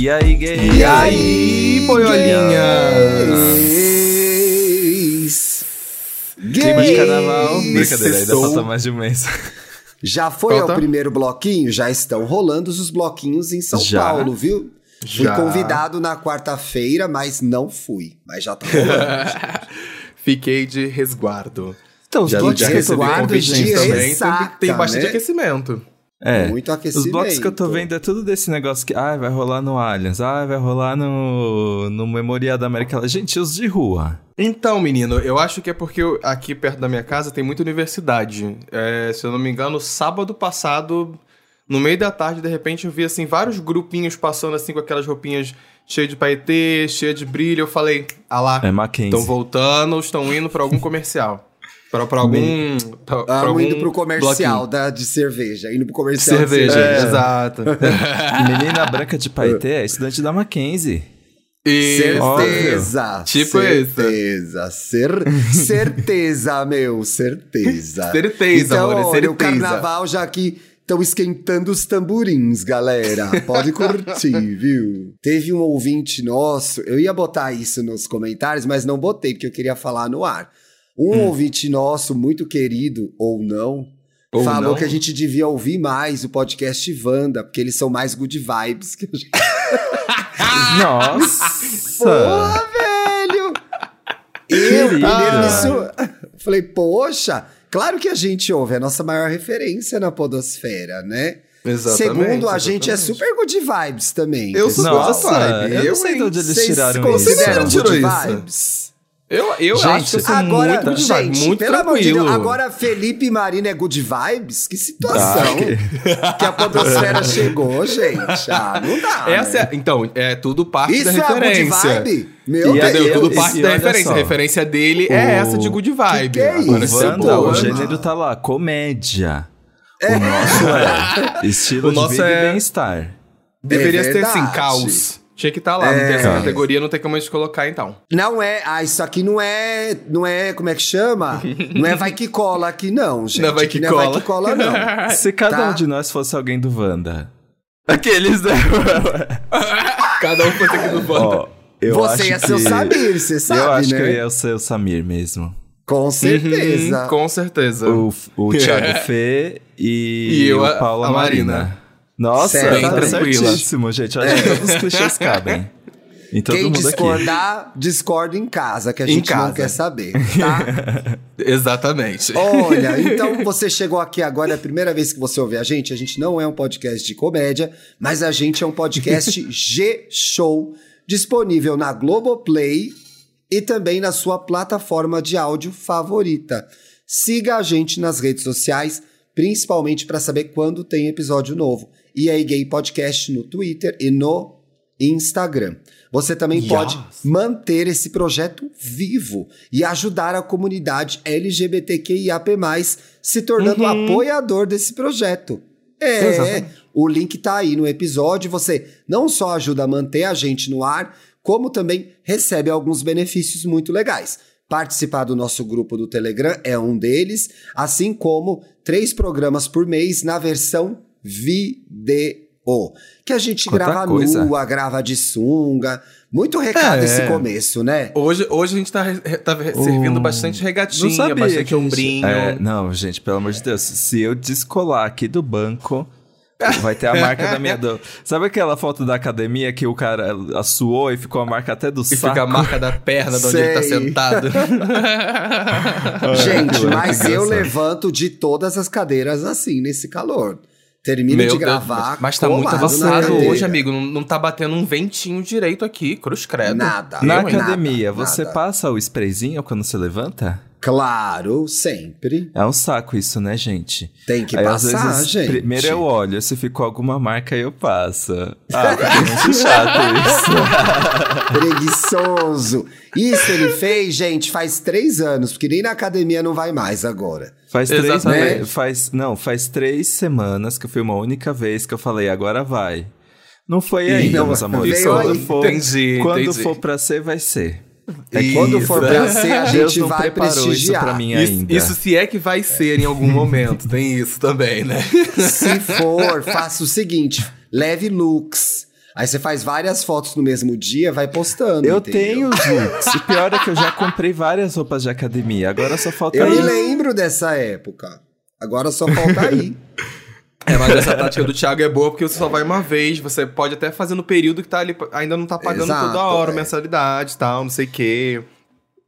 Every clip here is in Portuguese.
E aí, gay? E aí, boiolinhas? Clima de carnaval. Gays! Brincadeira, ainda falta mais de um mês. Já foi Falta? ao primeiro bloquinho? Já estão rolando os bloquinhos em São Já? Paulo, viu? Fui Já. convidado na quarta-feira, mas não fui. Mas já tá rolando. Fiquei de resguardo. Então, os Já, recebi resguardo de gente. também. tem, tem bastante né? aquecimento. É. Muito Os aquecimento. blocos que eu tô vendo é tudo desse negócio que, ah, vai rolar no Allianz, ah, vai rolar no, no Memorial da América Latina. Gente, os de rua. Então, menino, eu acho que é porque eu- aqui perto da minha casa tem muita universidade. É, se eu não me engano, sábado passado, no meio da tarde, de repente, eu vi assim vários grupinhos passando assim com aquelas roupinhas cheias de paetê, cheias de brilho. Eu falei, ah lá, É estão voltando, estão indo pra algum comercial. Pra, pra algum. Pra, pra Amo algum indo pro comercial da, de cerveja. Indo pro comercial de Cerveja, cerveja. exato. Menina branca de Paetê é estudante da Mackenzie. E Certeza. Tipo isso. certeza. Cer certeza, meu. Certeza. Certeza, então, amor, olha, o certeza. carnaval já que estão esquentando os tamborins, galera. Pode curtir, viu? Teve um ouvinte nosso, eu ia botar isso nos comentários, mas não botei, porque eu queria falar no ar. Um Hum. ouvinte nosso, muito querido, ou não, Ou falou não. que a gente devia ouvir mais o podcast Wanda, porque eles são mais good vibes que a gente. Nossa! Porra, velho! Eu, primeiro nisso, falei, poxa, claro que a gente ouve, é a nossa maior referência na podosfera, né? Exatamente, Segundo, a gente é exatamente. super good vibes também. Eu sou pessoal. good vibe. eu não Eu, sei de onde eles tiraram consideram isso. Tirou good isso. vibes? Eu, eu Gente, acho que eu sou Agora, muito good vibe, gente, muito pelo amor de tranquilo. Deus, agora Felipe e Marina é good vibes? Que situação Ah, que a podosfera chegou, gente. Ah, não dá, Essa né? é, então, é tudo parte Isso da é a good referência. vibe? Meu E a- Entendeu? eu- Tudo parte e da referência. só. A referência dele O- é essa de good vibe. que é Agora, isso? Wanda, tô- o gênero tá lá, comédia. O nosso é estilo O nosso de vida é- e bem-estar. Deveria É ser assim, caos. Tinha que estar lá, não É. tem essa categoria, não tem como a gente colocar então. Não é, ah, isso aqui não é, não é, como é que chama? Não é vai que cola aqui não, gente. Não é vai que não é vai cola. que cola não. Se cada Tá. um de nós fosse alguém do Wanda. Aqueles, né? Cada um fosse aqui do bando. Ó, eu Você acho ia ser o que- Samir, você sabe, Eu acho né? que eu ia ser o Samir mesmo. Com certeza. Uhum, com certeza. O, o Thiago Fê e, E eu, o a- Paulo a Marina. Marina. Nossa, Certo. tá Bem tranquila. certíssimo, gente. Eu acho que todos os clichês cabem. Em todo Quem mundo aqui. discordar, discorda em casa, que a Em gente não casa. quer saber, tá? Exatamente. Olha, então você chegou aqui agora, é a primeira vez que você ouve a gente. A gente não é um podcast de comédia, mas a gente é um podcast G-Show, disponível na Globoplay e também na sua plataforma de áudio favorita. Siga a gente nas redes sociais, principalmente para saber quando tem episódio novo. E aí, Gay Podcast no Twitter e no Instagram. Você também Yes. pode manter esse projeto vivo e ajudar a comunidade LGBTQIAP+, se tornando apoiador desse projeto. É, Exatamente. o link tá aí no episódio. Você não só ajuda a manter a gente no ar, como também recebe alguns benefícios muito legais. Participar do nosso grupo do Telegram é um deles, assim como três programas por mês na versão vídeo. Que a gente Quanta grava coisa. nua, grava de sunga. Muito recado É. esse começo, né? Hoje, hoje a gente tá, tá servindo Oh. bastante Não regatinha, sabia bastante ombrinho. É, não, gente, pelo amor de Deus. Se eu descolar aqui do banco, vai ter a marca da minha... Do... Sabe aquela foto da academia que o cara suou e ficou a marca até do E saco? fica a marca da perna de onde ele tá sentado. Gente, mas eu levanto de todas as cadeiras assim, nesse calor. Termino Meu de Deus, gravar. mas tá muito avançado hoje, amigo. Não, não tá batendo um ventinho direito aqui, cruz credo. Nada. Na Eu, academia, Nada, você nada. passa o sprayzinho quando você levanta? Claro, sempre. É um saco isso, né, gente? Tem que Aí, às passar, vezes, gente. Primeiro eu olho, se ficou alguma marca, eu passo. Ah, fica muito chato isso. Preguiçoso. Isso ele fez, gente, faz três anos, porque nem na academia não vai mais agora. Faz três me- faz Não, faz três semanas que foi uma única vez que eu falei, agora vai. Não foi ainda, não, meus amores. Quando aí. for, Entendi, quando entendi. for pra ser, vai ser. É Isso. quando for pra ser, a gente não vai preparou isso prestigiar. pra mim Isso, ainda. isso se é que vai ser em algum momento. Tem isso também, né? Se for, faça o seguinte: leve looks. Aí você faz várias fotos no mesmo dia, vai postando. Eu entendeu? tenho looks. O pior é que eu já comprei várias roupas de academia. Agora só falta Eu me ir. lembro dessa época. Agora só falta aí. É, mas essa tática do Thiago é boa porque você só vai uma vez, você pode até fazer no período que tá ali, ainda não tá pagando Exato, toda hora é. mensalidade e tal, não sei o quê.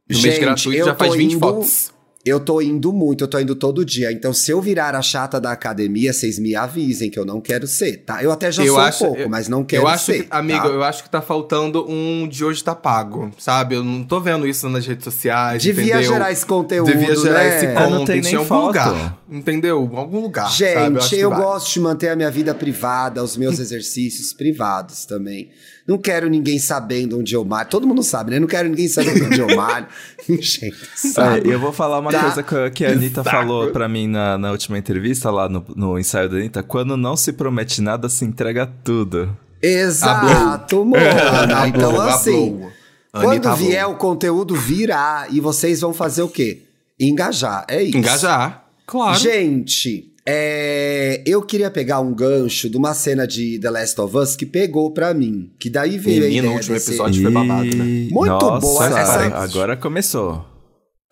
No mês Gente, gratuito eu já faz tô 20 indo- fotos. Eu tô indo muito, eu tô indo todo dia. Então, se eu virar a chata da academia, vocês me avisem que eu não quero ser, tá? Eu até já Eu sou acho- um pouco, eu- mas não quero eu acho ser. que, amigo, tá? eu acho que tá faltando um de hoje tá pago, sabe? Eu não tô vendo isso nas redes sociais, Devia entendeu? gerar esse conteúdo, Devia gerar né? esse Ah, não tem em nem algum foto. lugar, entendeu? Em algum lugar, sabe? Gente, que eu, vai. gosto de manter a minha vida privada, os meus exercícios privados também. Não quero ninguém sabendo onde eu malho. Todo mundo sabe, né? Não quero ninguém sabendo onde eu malho. Gente, sabe? É, eu vou falar uma Tá. coisa que, que a Anitta Saco. falou pra mim na, na última entrevista lá no, no ensaio da Anitta. Quando não se promete nada, se entrega tudo. Exato, mano. Então, assim, quando Anitta vier o conteúdo virá e vocês vão fazer o quê? Engajar. É isso. Engajar, claro. Gente, é, eu queria pegar um gancho de uma cena de The Last of Us que pegou pra mim. Que daí veio a Menino, ideia o último desse- episódio foi babado, né? Muito Nossa, boa essa- Agora começou.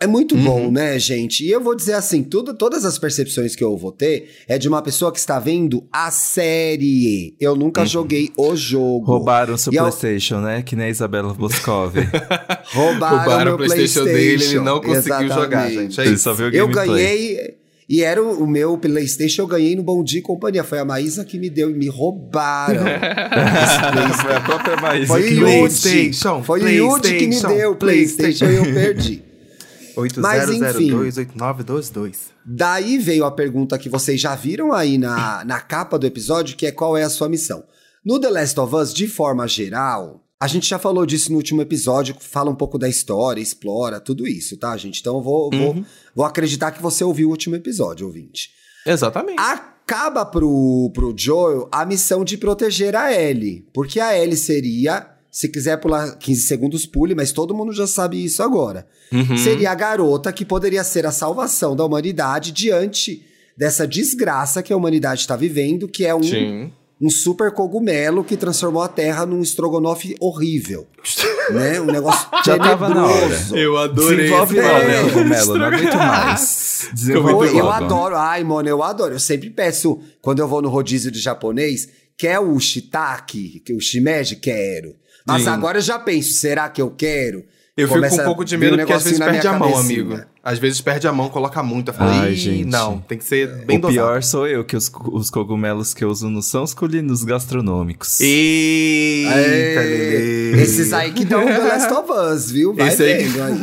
É muito Uhum. bom, né, gente? E eu vou dizer assim, tudo, todas as percepções que eu vou ter é de uma pessoa que está vendo a série. Eu nunca joguei o jogo. Roubaram seu E PlayStation, né? Que nem a Isabela Boscov. Roubaram, Roubaram meu o PlayStation dele, ele não conseguiu jogar, Exatamente. gente. É Ele isso. só viu o Eu ganhei... E era o, o meu PlayStation, eu ganhei no Bom Dia e Companhia. Foi a Maísa que me deu e me roubaram. Foi a própria Maísa Foi que o. Yudi. PlayStation, Foi o Yudi que me deu o PlayStation e eu perdi. Mas, enfim. 80028922. Daí veio a pergunta que vocês já viram aí na, na capa do episódio, que é qual é a sua missão. No The Last of Us, de forma geral, a gente já falou disso no último episódio, fala um pouco da história, explora tudo isso, tá, gente? Então eu vou, vou, Uhum. vou acreditar que você ouviu o último episódio, ouvinte. Exatamente. Acaba pro, pro Joel a missão de proteger a Ellie. Porque a Ellie seria, se quiser pular 15 segundos, pule, mas todo mundo já sabe isso agora. Uhum. Seria a garota que poderia ser a salvação da humanidade diante dessa desgraça que a humanidade está vivendo, que é um, Sim. Um super cogumelo que transformou a Terra num estrogonofe horrível. né? Um negócio Já tava na hora. Eu adorei. Desenvolve esse logo, É. né, Cogumelo. Não aguento mais. Desenvolve eu logo. adoro. Ai, mano, eu adoro. Eu sempre peço, quando eu vou no rodízio de japonês, quer o shiitake, que o shimeji? Quero. Mas Sim. agora eu já penso, será que eu quero? Eu fico com um pouco de medo um porque às vezes perde a mão, amigo. Às vezes perde a mão, coloca muito. Eu falo, Ai, "Ih, gente. não, tem que ser bem o dosado. pior sou eu, que os, os cogumelos que eu uso não são os colinos gastronômicos. Eita, É, Lelê. esses aí que dão The Last of Us, viu? Vai Esse aí- não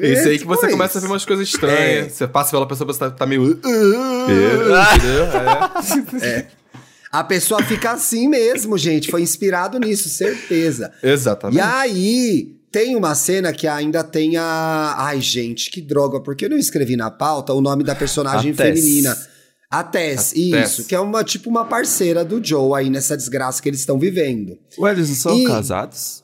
Esse aí que você com começa a ver umas coisas estranhas. É. Você passa pela pessoa, você tá, tá meio. Entendeu? É. A pessoa fica assim mesmo, gente. Foi inspirado nisso, certeza. Exatamente. E aí, tem uma cena que ainda tem a. Ai, gente, que droga, porque eu não escrevi na pauta o nome da personagem A Tess. feminina. A Tess, A isso, Tess. que é uma tipo uma parceira do Joe aí nessa desgraça que eles estão vivendo. Ué, eles não são E- casados?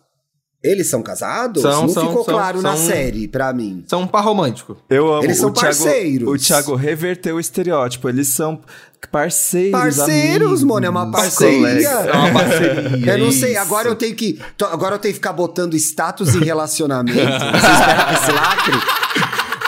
Eles são casados? São, não são, ficou são, claro na são- série pra mim. São um par romântico. Eu amo. Eles são o Thiago, parceiros. O Thiago reverteu o estereótipo. Eles são parceiros. Parceiros, amigos, mano, é uma parceria. É uma parceria. Eu não sei, isso. agora eu tenho que. to- Agora eu tenho que ficar botando status em relacionamento. Você espera esse lacre?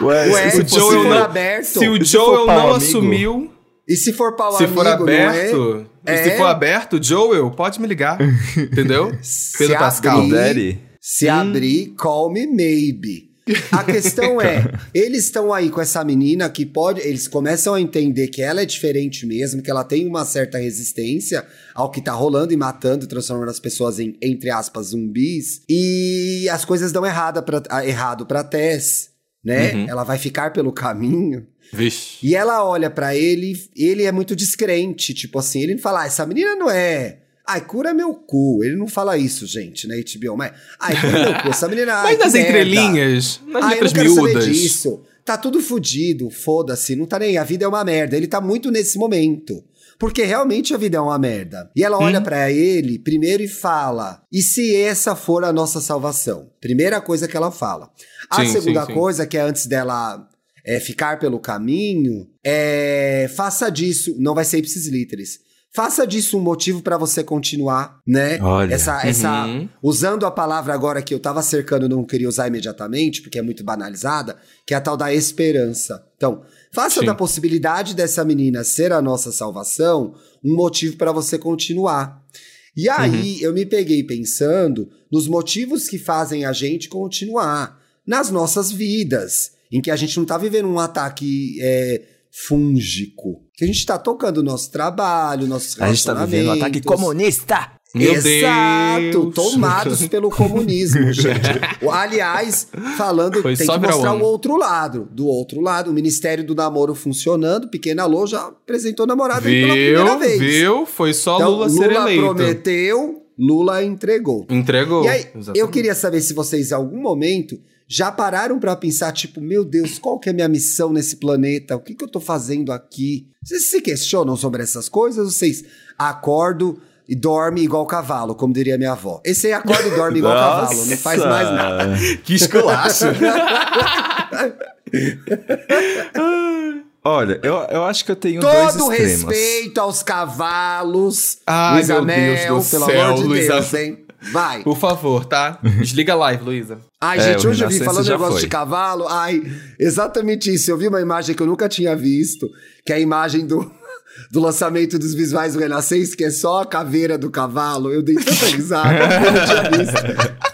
Ué, Ué, se se for não- aberto. Se o Joel não amigo? assumiu, E se for pau se amigo, for não aberto, é? e se É. for aberto, Joel, pode me ligar. Entendeu? Pedro Se Pascal. abrir- Daddy. Se abrir, call me maybe. A questão é, eles estão aí com essa menina que pode. Eles começam a entender que ela é diferente mesmo, que ela tem uma certa resistência ao que tá rolando e matando, transformando as pessoas em, entre aspas, zumbis. E as coisas dão errada pra, ah, errado pra Tess, né? Uhum. Ela vai ficar pelo caminho. Vixe. E ela olha pra ele, ele é muito descrente, tipo assim, ele fala, ah, essa menina não é. Ai, cura meu cu. Ele não fala isso, gente, na HBO, mas. Ai, cura meu cu. Essa menina. ai, Mas nas merda. entrelinhas, nas Ai, eu letras não quero miúdas. saber disso. Tá tudo fudido, foda-se, não tá nem. A vida é uma merda. Ele tá muito nesse momento. Porque realmente a vida é uma merda. E ela olha pra ele primeiro e fala: e se essa for a nossa salvação? Primeira coisa que ela fala. A Sim, segunda sim, sim. coisa, que é antes dela é, ficar pelo caminho, é faça disso, não vai ser ipsis literis. Faça disso um motivo para você continuar, né? Olha. Essa, essa, Uhum. usando a palavra agora que eu tava cercando e não queria usar imediatamente, porque é muito banalizada, que é a tal da esperança. Então, faça Sim. da possibilidade dessa menina ser a nossa salvação um motivo para você continuar. E aí, eu me peguei pensando nos motivos que fazem a gente continuar nas nossas vidas, em que a gente não tá vivendo um ataque é, fúngico. Que a gente tá tocando o nosso trabalho, nossos A gente tá vivendo um ataque relacionamentos. comunista. Meu Exato, Deus. tomados pelo comunismo, gente. Aliás, falando, Foi tem que mostrar o outro lado. Do outro lado, o Ministério do Namoro funcionando, Pequena Lô já apresentou namorado aí pela primeira vez. Viu? Foi só Então, Lula ser eleito. prometeu, Lula entregou. Entregou. E aí, Exatamente. eu queria saber se vocês, em algum momento, já pararam pra pensar, tipo, meu Deus, qual que é a minha missão nesse planeta? O que, que eu tô fazendo aqui? Vocês se questionam sobre essas coisas? Vocês acordam e dormem igual cavalo, como diria minha avó. Esse aí acorda e dorme igual cavalo, não faz Nossa. mais nada. Que esculacho. Olha, eu, eu acho que eu tenho dois Todo extremos. respeito aos cavalos. Ai, Luísa meu Deus Mel, do pelo céu, amor de Luísa. Deus, hein? Vai. Por favor, tá? Desliga a live, Luísa. Ai, É, gente, hoje eu vi falando negócio foi. de cavalo. Ai, exatamente isso. Eu vi uma imagem que eu nunca tinha visto, que é a imagem do, do lançamento dos visuais do Renascença, que é só a caveira do cavalo. Eu dei tanta risada, eu não tinha visto.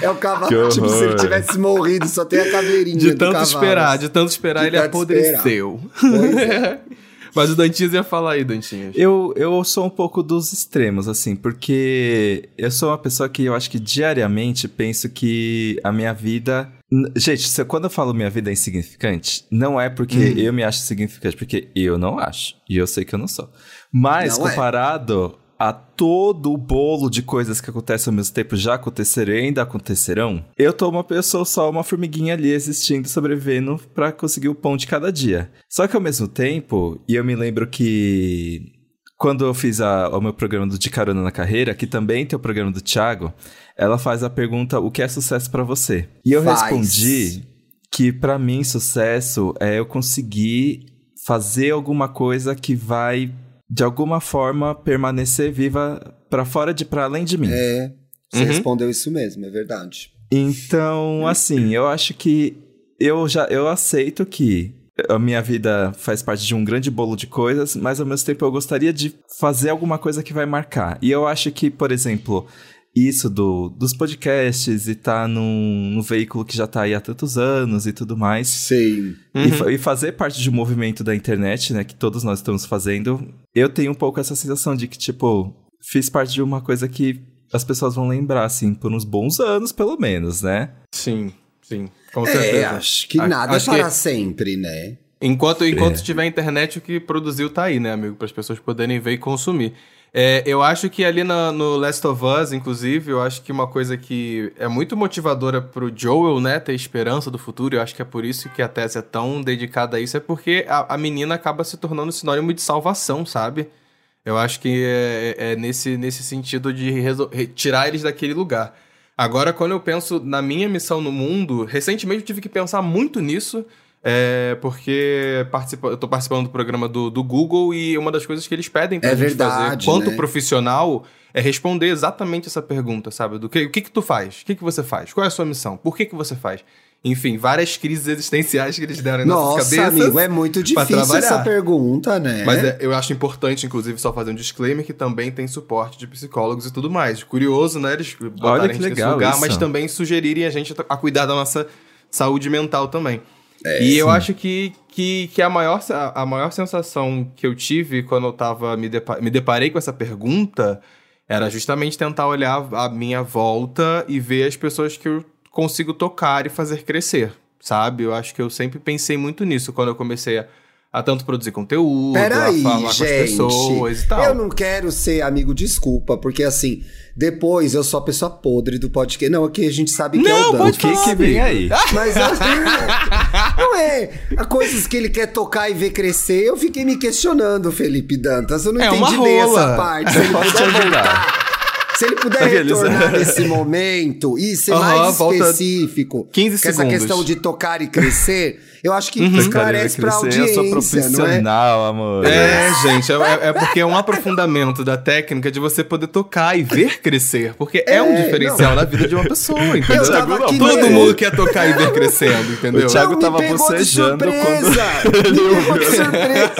É o cavalo, Que tipo, se ele tivesse morrido, só tem a caveirinha De tanto cavalo. esperar, de tanto esperar, De ele tanto apodreceu. Pois é. Mas o Dantinhas ia falar aí, Dantinhas. Eu, eu sou um pouco dos extremos, assim, porque eu sou uma pessoa que eu acho que diariamente penso que a minha vida. Gente, se- quando eu falo minha vida é insignificante, não é porque Hum. eu me acho significante, porque eu não acho. E eu sei que eu não sou. Mas Não é. A todo o bolo de coisas que acontecem ao mesmo tempo já aconteceram e ainda acontecerão, eu tô uma pessoa só, uma formiguinha ali existindo, sobrevivendo pra conseguir o pão de cada dia. Só que ao mesmo tempo, e eu me lembro que quando eu fiz a- o meu programa do De Carona na Carreira, que também tem o programa do Thiago, ela faz a pergunta: o que é sucesso pra você? E eu Faz. respondi que pra mim sucesso é eu conseguir fazer alguma coisa que vai de alguma forma permanecer viva pra fora de para além de mim. É, você Uhum. respondeu isso mesmo, é verdade. Então, assim, eu acho que eu já eu aceito que a minha vida faz parte de um grande bolo de coisas, mas ao mesmo tempo eu gostaria de fazer alguma coisa que vai marcar. E eu acho que, por exemplo, isso do, dos podcasts e tá num, num veículo que já tá aí há tantos anos e tudo mais. Sei. E, fa- e fazer parte de um movimento da internet, né, que todos nós estamos fazendo, eu tenho um pouco essa sensação de que, tipo, fiz parte de uma coisa que as pessoas vão lembrar, assim, por uns bons anos, pelo menos, né? Sim, sim. Com É, certeza. acho que A- nada acho é para que- sempre, né? Enquanto, enquanto É. tiver internet, o que produziu tá aí, né, amigo? Para as pessoas poderem ver e consumir. É, eu acho que ali no Last of Us, inclusive, eu acho que uma coisa que é muito motivadora pro Joel, né, ter esperança do futuro, eu acho que é por isso que a Tess é tão dedicada a isso, é porque a, a menina acaba se tornando sinônimo de salvação, sabe? Eu acho que é, é nesse, nesse sentido de tirar eles daquele lugar. Agora, quando eu penso na minha missão no mundo, recentemente eu tive que pensar muito nisso, é, porque participa, eu tô participando do programa do, do Google e uma das coisas que eles pedem pra É gente fazer verdade, quanto né? profissional é responder exatamente essa pergunta, sabe? Do que, o que que tu faz? O que que você faz? Qual é a sua missão? Por que que você faz? Enfim, várias crises existenciais que eles deram em nossas Nossa, cabeças. amigo, é muito difícil essa trabalhar. pergunta, né? Mas é, eu acho importante, inclusive, só fazer um disclaimer que também tem suporte de psicólogos e tudo mais. Curioso, né? Eles botarem a que gente nesse legal lugar, isso. mas também sugerirem a gente a cuidar da nossa saúde mental também. É, e eu acho que, que, que a, maior, a maior sensação que eu tive quando eu tava me, depa- me deparei com essa pergunta era justamente tentar olhar a minha volta e ver as pessoas que eu consigo tocar e fazer crescer, sabe? Eu acho que eu sempre pensei muito nisso quando eu comecei a, a tanto produzir conteúdo, Peraí, a falar com as gente. pessoas e tal. Eu não quero ser amigo, desculpa, porque assim, depois eu sou a pessoa podre do podcast. Não, aqui a gente sabe que é Não, o Dan. pode O que que vem aí? Mas eu- não é. Há coisas que ele quer tocar e ver crescer. Eu fiquei me questionando, Felipe Dantas. Eu não É entendi uma bem essa parte. Se ele Posso te puder ajudar. voltar. Se ele puder Aqueles- retornar nesse momento e ser Aham, mais específico 15 com essa segundos. questão de tocar e crescer, Eu acho que Uhum. esclarece pra Eu audiência, sou não é? profissional, amor. É, gente, é, é porque é um aprofundamento da técnica de você poder tocar e ver crescer. Porque é, um É, diferencial na vida de uma pessoa, entendeu? Eu tava aqui Todo mundo quer tocar e ver crescendo, entendeu? O Thiago Não, tava bocejando pegou de surpresa.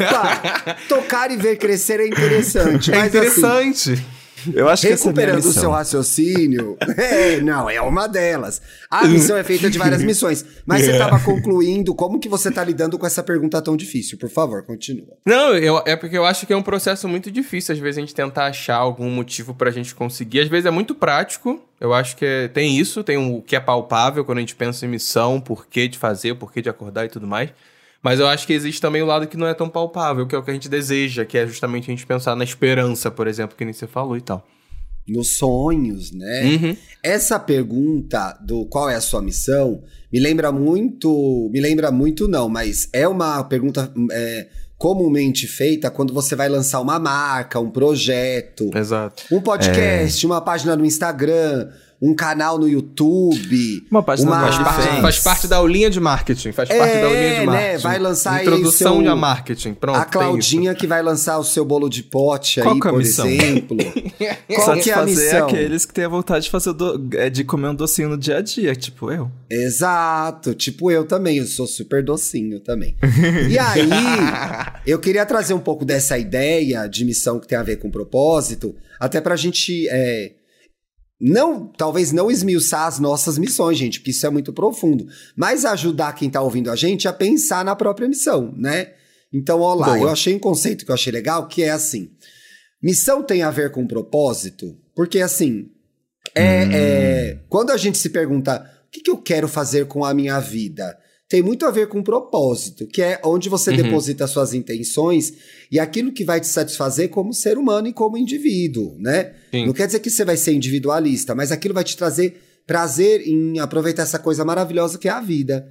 Opa, tocar e ver crescer é interessante. É mas, assim, interessante. Eu acho que é a Recuperando o missão. seu raciocínio. É, não, é uma delas. A missão é feita de várias missões. Mas você estava concluindo como que você está lidando com essa pergunta tão difícil. Por favor, continua. Não, eu- é porque eu acho que é um processo muito difícil, às vezes, a gente tentar achar algum motivo pra gente conseguir. Às vezes é muito prático. Eu acho que é- tem isso, tem o que é palpável quando a gente pensa em missão, porquê de fazer, porquê de acordar e tudo mais. Mas eu acho que existe também o lado que não é tão palpável, que é o que a gente deseja, que é justamente a gente pensar na esperança, por exemplo, que nem você falou e tal. Nos sonhos, né? Uhum. Essa pergunta do qual é a sua missão me lembra muito. Me lembra muito, não, mas é uma pergunta é, comumente feita quando você vai lançar uma marca, um projeto, Exato. um podcast, uma página no Instagram, um canal no YouTube. Uma página Uma- Faz, OnlyFans. faz parte da aulinha de marketing. Faz parte É, da aulinha de né? marketing. Vai lançar aí Introdução o seu- de marketing. Pronto. a. Claudinha que vai lançar o seu bolo de pote Qual aí, que é a por missão? exemplo. Qual que é a missão? aqueles que têm a vontade de fazer do- é, de comer um docinho no dia a dia, tipo eu. Exato, tipo eu também, eu sou super docinho também. E aí, eu queria trazer um pouco dessa ideia de missão que tem a ver com propósito, até pra gente é, não, talvez não esmiuçar as nossas missões, gente, porque isso é muito profundo, mas ajudar quem tá ouvindo a gente a pensar na própria missão, né? Então, ó lá, Boa. eu achei um conceito que eu achei legal, que é assim, missão tem a ver com propósito, porque assim, é, é, quando a gente se pergunta o que, que eu quero fazer com a minha vida, tem muito a ver com propósito, que é onde você Uhum. deposita suas intenções e aquilo que vai te satisfazer como ser humano e como indivíduo, né? Sim. Não quer dizer que você vai ser individualista, mas aquilo vai te trazer prazer em aproveitar essa coisa maravilhosa que é a vida,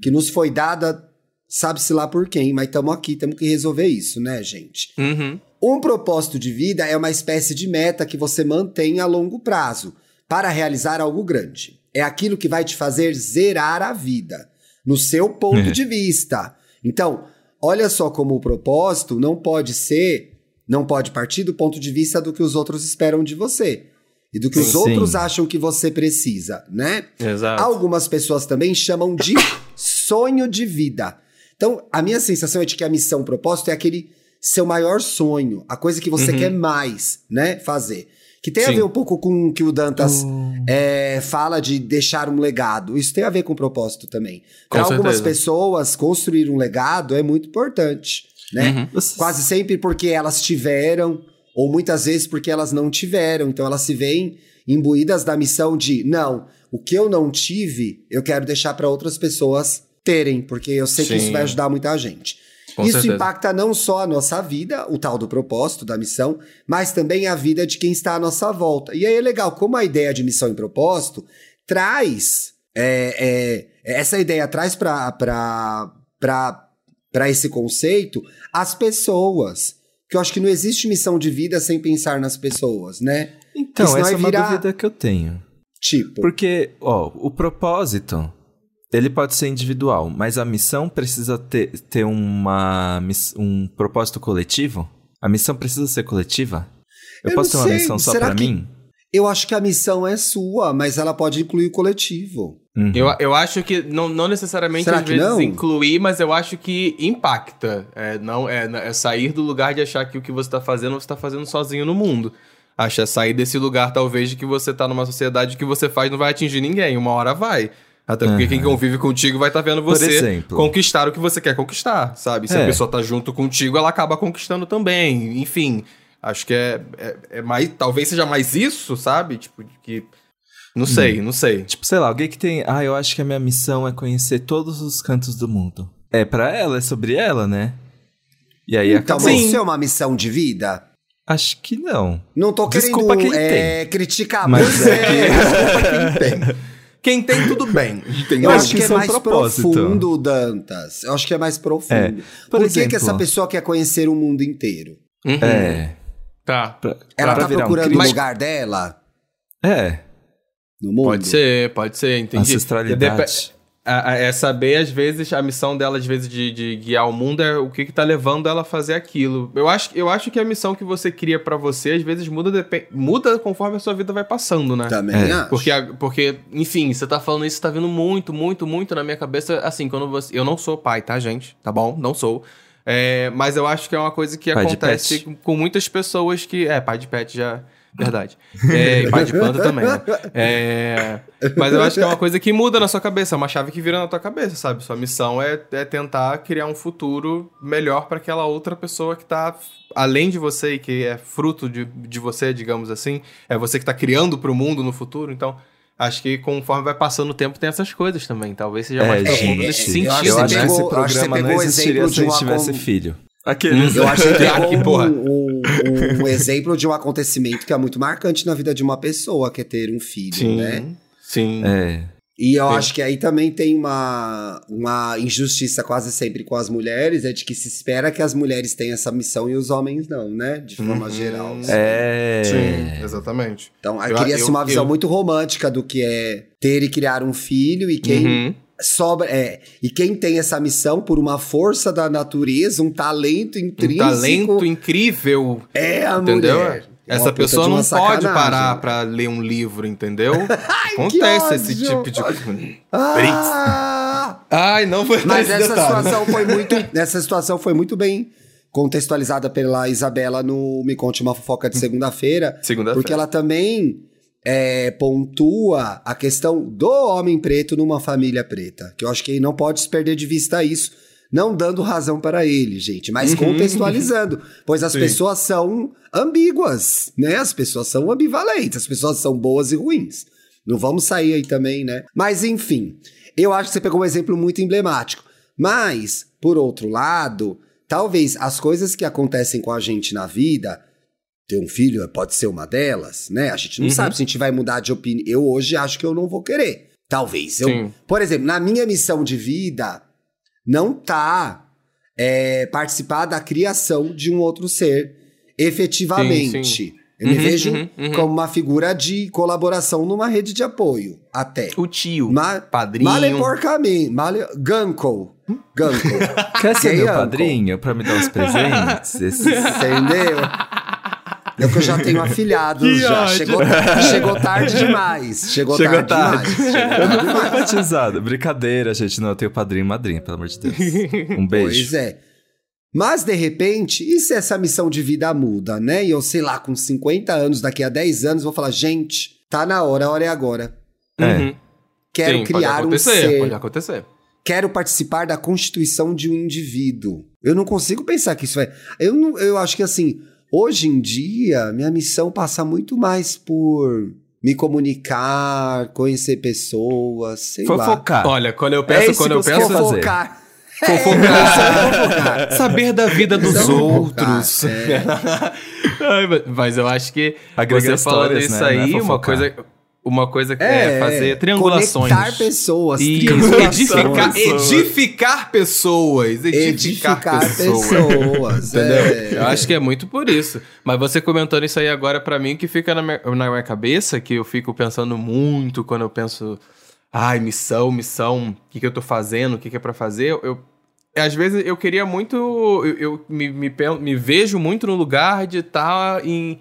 que nos foi dada, sabe-se lá por quem, mas estamos aqui, temos que resolver isso, né, gente? Uhum. Um propósito de vida é uma espécie de meta que você mantém a longo prazo para realizar algo grande. É aquilo que vai te fazer zerar a vida, no seu ponto É. de vista. Então, olha só como o propósito não pode ser, não pode partir do ponto de vista do que os outros esperam de você e do que os Sim. outros acham que você precisa, né? Exato. Algumas pessoas também chamam de sonho de vida. Então, a minha sensação é de que a missão, o propósito é aquele seu maior sonho, a coisa que você Uhum. quer mais, né, fazer. Que tem a Sim. ver um pouco com o que o Dantas é, fala de deixar um legado. Isso tem a ver com propósito também. Com Para algumas pessoas, construir um legado é muito importante, né? Uhum. Quase sempre porque elas tiveram, ou muitas vezes porque elas não tiveram. Então elas se veem imbuídas da missão de, não, o que eu não tive, eu quero deixar para outras pessoas terem, porque eu sei que isso Sim. vai ajudar muita gente. Com isso certeza. impacta não só a nossa vida, o tal do propósito, da missão, mas também a vida de quem está à nossa volta. E aí é legal, como a ideia de missão e propósito traz é, é, essa ideia traz para esse conceito as pessoas. Que eu acho que não existe missão de vida sem pensar nas pessoas, né? Então, essa é vai uma virar- dúvida que eu tenho. Tipo, Porque, ó, o propósito, ele pode ser individual, mas a missão precisa ter, ter uma, um propósito coletivo? A missão precisa ser coletiva? Eu, Eu posso ter uma sei, missão só pra que- mim? eu acho que a missão é sua, mas ela pode incluir o coletivo. Uhum. Eu, eu acho que não, não necessariamente Será às vezes não? incluir, mas eu acho que impacta. É, não, é, é sair do lugar de achar que o que você tá fazendo, você tá fazendo sozinho no mundo. Acha sair desse lugar, talvez, de que você tá numa sociedade que você faz não vai atingir ninguém. Uma hora vai. Até porque Aham. quem convive contigo vai estar vendo Por você exemplo. conquistar o que você quer conquistar, sabe? Se a É. pessoa tá junto contigo, ela acaba conquistando também. Enfim, acho que é, é, é mais. Talvez seja mais isso, sabe? Tipo, de que. Não sei, não sei. Tipo, sei lá, alguém que tem. Ah, eu acho que a minha missão é conhecer todos os cantos do mundo. É pra ela, é sobre ela, né? E aí Então, acabou. mas isso é uma missão de vida? Acho que não. Não tô Desculpa querendo quem é, criticar, Mas mas é é. Quem tem. Quem tem, tudo bem. Entendeu? Eu acho que que é é mais propósito. profundo, Dantas. Eu acho que é mais profundo. É, Por, por que, que exemplo- essa pessoa quer conhecer o mundo inteiro? Uhum. É. Tá. Pra, Ela pra tá virar um procurando o lugar dela É. no mundo? Pode ser, pode ser, entendi. Ancestralidade. Depe- É, é saber, às vezes, a missão dela, às vezes, de, de guiar o mundo é o que, que tá levando ela a fazer aquilo. Eu acho, eu acho que a missão que você cria para você, às vezes, muda, muda conforme a sua vida vai passando, né? Também é. acho. Porque, porque, enfim, você tá falando isso, tá vindo muito, muito, muito na minha cabeça. Assim, quando você. Eu não sou pai, tá, gente? Tá bom? Não sou. É, mas eu acho que é uma coisa que pai acontece com muitas pessoas que. É, pai de pet já. Verdade. É, e pai de planta também, né? É, mas eu acho que é uma coisa que muda na sua cabeça, é uma chave que vira na tua cabeça, sabe? Sua missão é, é tentar criar um futuro melhor para aquela outra pessoa que tá além de você e que é fruto de, de você, digamos assim. É você que tá criando para o mundo no futuro, então acho que conforme vai passando o tempo tem essas coisas também. Talvez seja mais é, profundo nesse sentido. Eu acho né? que esse programa não existiria se a gente tivesse filho. Aqueles. Eu acho que pegou um, um, um, exemplo de um acontecimento que é muito marcante na vida de uma pessoa, que é ter um filho, sim, né? Sim. É. E eu Sim. acho que aí também tem uma, uma injustiça quase sempre com as mulheres, é de que se espera que as mulheres tenham essa missão e os homens não, né? De forma uhum. geral. Assim. É. Sim, exatamente. Então, cria-se uma visão eu... muito romântica do que é ter e criar um filho e quem. Uhum sobra. É, e quem tem essa missão por uma força da natureza, um talento intrínseco. Um talento incrível. É a entendeu? mulher. Essa pessoa não pode parar pra ler um livro, entendeu? Ai, Acontece esse tipo de. Ah! Ai, não foi Mas essa situação foi muito. Essa situação foi muito bem contextualizada pela Isabela no Me Conte uma Fofoca de segunda-feira. Segunda-feira. Porque ela também é, pontua a questão do homem preto numa família preta. Que eu acho que não pode se perder de vista isso. Não dando razão para ele, gente, mas uhum. contextualizando. Pois as Sim. pessoas são ambíguas, né? As pessoas são ambivalentes, as pessoas são boas e ruins. Não vamos sair aí também, né? Mas enfim, eu acho que você pegou um exemplo muito emblemático. Mas, por outro lado, talvez as coisas que acontecem com a gente na vida ter um filho pode ser uma delas, né? A gente não uhum. sabe se a gente vai mudar de opinião. Eu hoje acho que eu não vou querer. Talvez. Eu, por exemplo, na minha missão de vida, não tá é, participar da criação de um outro ser efetivamente. Sim, sim. Eu uhum, me vejo uhum, uhum. como uma figura de colaboração numa rede de apoio, até. O tio, Ma padrinho. Male porcamente, male... Gunko. Gunko. Quer ser meu padrinho pra me dar uns presentes? Entendeu? É que eu já tenho afilhados, já. Chegou, chegou tarde demais. Chegou, chegou tarde, tarde. demais. Chegou eu não fui batizado. Brincadeira, gente. Não, eu tenho padrinho e madrinha, pelo amor de Deus. Um beijo. Pois é. Mas, de repente, e se essa missão de vida muda, né? E eu, sei lá, com 50 anos, daqui a 10 anos, vou falar, gente, tá na hora, a hora é agora. É. Uhum. Quero Sim, criar um ser. Pode acontecer. Quero participar da constituição de um indivíduo. Eu não consigo pensar que isso vai. Eu, não, eu acho que assim, Hoje em dia, minha missão passa muito mais por me comunicar, conhecer pessoas, sei fofocar. lá. Olha, quando eu penso, é quando eu penso fofocar. Fofocar. É, Saber da vida dos outros. É. mas eu acho que você falando isso né? aí, é uma coisa uma coisa que é, é fazer triangulações. Conectar pessoas. edificar, edificar pessoas. Edificar, edificar pessoas. pessoas entendeu? É. Eu acho que é muito por isso. Mas você comentando isso aí agora, para mim, que fica na minha, na minha cabeça, que eu fico pensando muito quando eu penso. Ai, missão, missão, o que, que eu tô fazendo, o que, que é para fazer. Eu, às vezes eu queria muito. Eu, eu me, me, me, vejo muito no lugar de estar tá em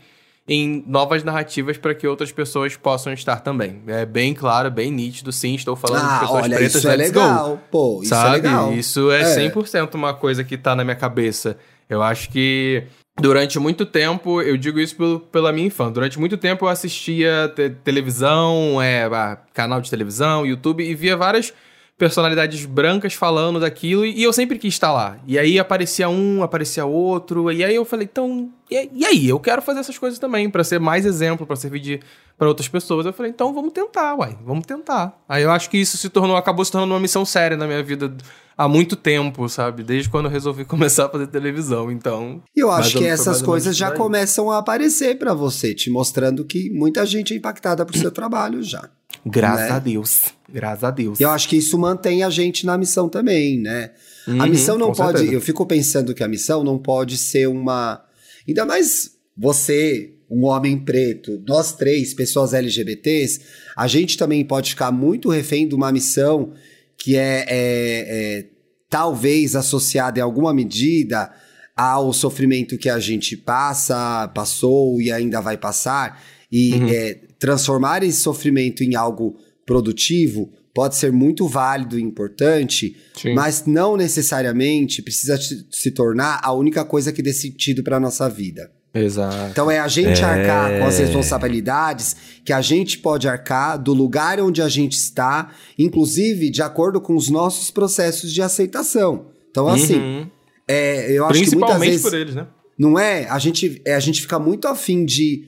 em novas narrativas para que outras pessoas possam estar também. É bem claro, bem nítido, sim, estou falando ah, de pessoas olha, pretas, isso é legal, go. pô, isso é sabe? é legal. Isso é, é 100% uma coisa que está na minha cabeça. Eu acho que durante muito tempo, eu digo isso pelo, pela minha infância, durante muito tempo eu assistia te televisão, é, canal de televisão, YouTube, e via várias personalidades brancas falando daquilo e, eu sempre quis estar lá. E aí aparecia um, aparecia outro, e aí eu falei, então, e, e aí? Eu quero fazer essas coisas também, para ser mais exemplo, para servir de para outras pessoas. Eu falei, então vamos tentar, uai, vamos tentar. Aí eu acho que isso se tornou, acabou se tornando uma missão séria na minha vida há muito tempo, sabe? Desde quando eu resolvi começar a fazer televisão, então. E eu acho que essas coisas já começam a aparecer para você, te mostrando que muita gente é impactada por seu trabalho já. Graças né? a Deus. Graças a Deus. E eu acho que isso mantém a gente na missão também, né? Uhum, a missão não pode. Certeza. Eu fico pensando que a missão não pode ser uma. Ainda mais você, um homem preto, nós três, pessoas LGBTs, a gente também pode ficar muito refém de uma missão que é, é, é talvez associada em alguma medida ao sofrimento que a gente passa, passou e ainda vai passar, e Uhum. é, transformar esse sofrimento em algo produtivo pode ser muito válido e importante, Sim. mas não necessariamente precisa se tornar a única coisa que dê sentido para nossa vida. Exato. Então é a gente É. arcar com as responsabilidades que a gente pode arcar do lugar onde a gente está, inclusive de acordo com os nossos processos de aceitação. Então, assim, Uhum. é, eu acho que muitas Principalmente vezes. por eles, né? Não é? A gente, é, a gente fica muito afim de.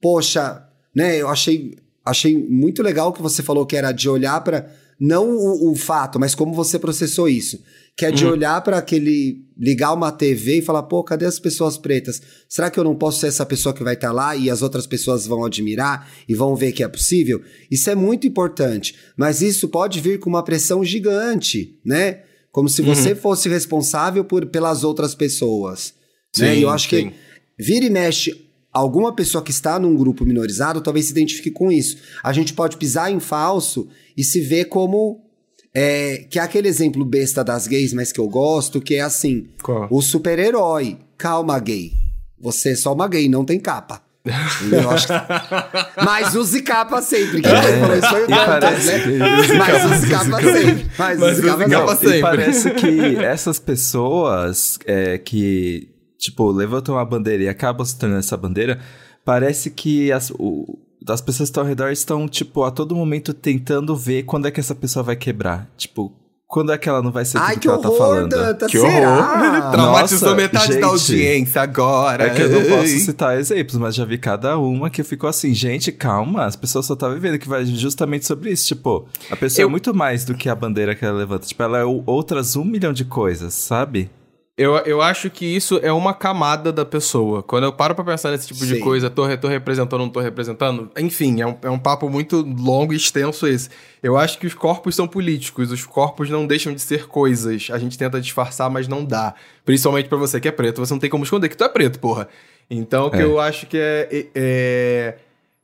Poxa, né? Eu achei, achei muito legal que você falou que era de olhar para Não o, o fato, mas como você processou isso. Que é de olhar para aquele. ligar uma TV e falar, pô, cadê as pessoas pretas? Será que eu não posso ser essa pessoa que vai estar lá e as outras pessoas vão admirar e vão ver que é possível? Isso é muito importante. Mas isso pode vir com uma pressão gigante, né? Como se você fosse responsável por, pelas outras pessoas. né? Sim, E eu acho sim. que vira e mexe. Alguma pessoa que está num grupo minorizado talvez se identifique com isso. A gente pode pisar em falso e se ver como. é, que é aquele exemplo besta das gays, mas que eu gosto, que é assim: Qual? o super-herói. Calma, gay. Você é só uma gay, não tem capa. Que- Mas use capa sempre. Quem falou isso foi o É. E Dantas, parece né? que- Mas use capa sempre. Mas, Mas use use capa capa sempre. sempre. E parece que essas pessoas é, que, tipo, levantam a bandeira e acabam se tornando essa bandeira, parece que as, o- as pessoas que estão ao redor estão, tipo, a todo momento tentando ver quando é que essa pessoa vai quebrar. Tipo, quando é que ela não vai ser Ai, tudo que que ela tá horror, falando. Dantas. Que será? horror! Traumatizou Nossa, metade gente. da audiência agora. É que eu não posso Ai. citar exemplos, mas já vi cada uma que ficou assim, gente, calma, as pessoas só tá vivendo que vai justamente sobre isso. Tipo, a pessoa Eu- é muito mais do que a bandeira que ela levanta. Tipo, ela é outras um milhão de coisas, sabe? Eu, eu acho que isso é uma camada da pessoa. Quando eu paro pra pensar nesse tipo de Sim. coisa, tô, tô representando, não tô representando, enfim, é um, é um papo muito longo e extenso esse. Eu acho que os corpos são políticos, os corpos não deixam de ser coisas. A gente tenta disfarçar, mas não dá. Principalmente pra você que é preto, você não tem como esconder que tu é preto, porra. Então, o que É. eu acho que é, é.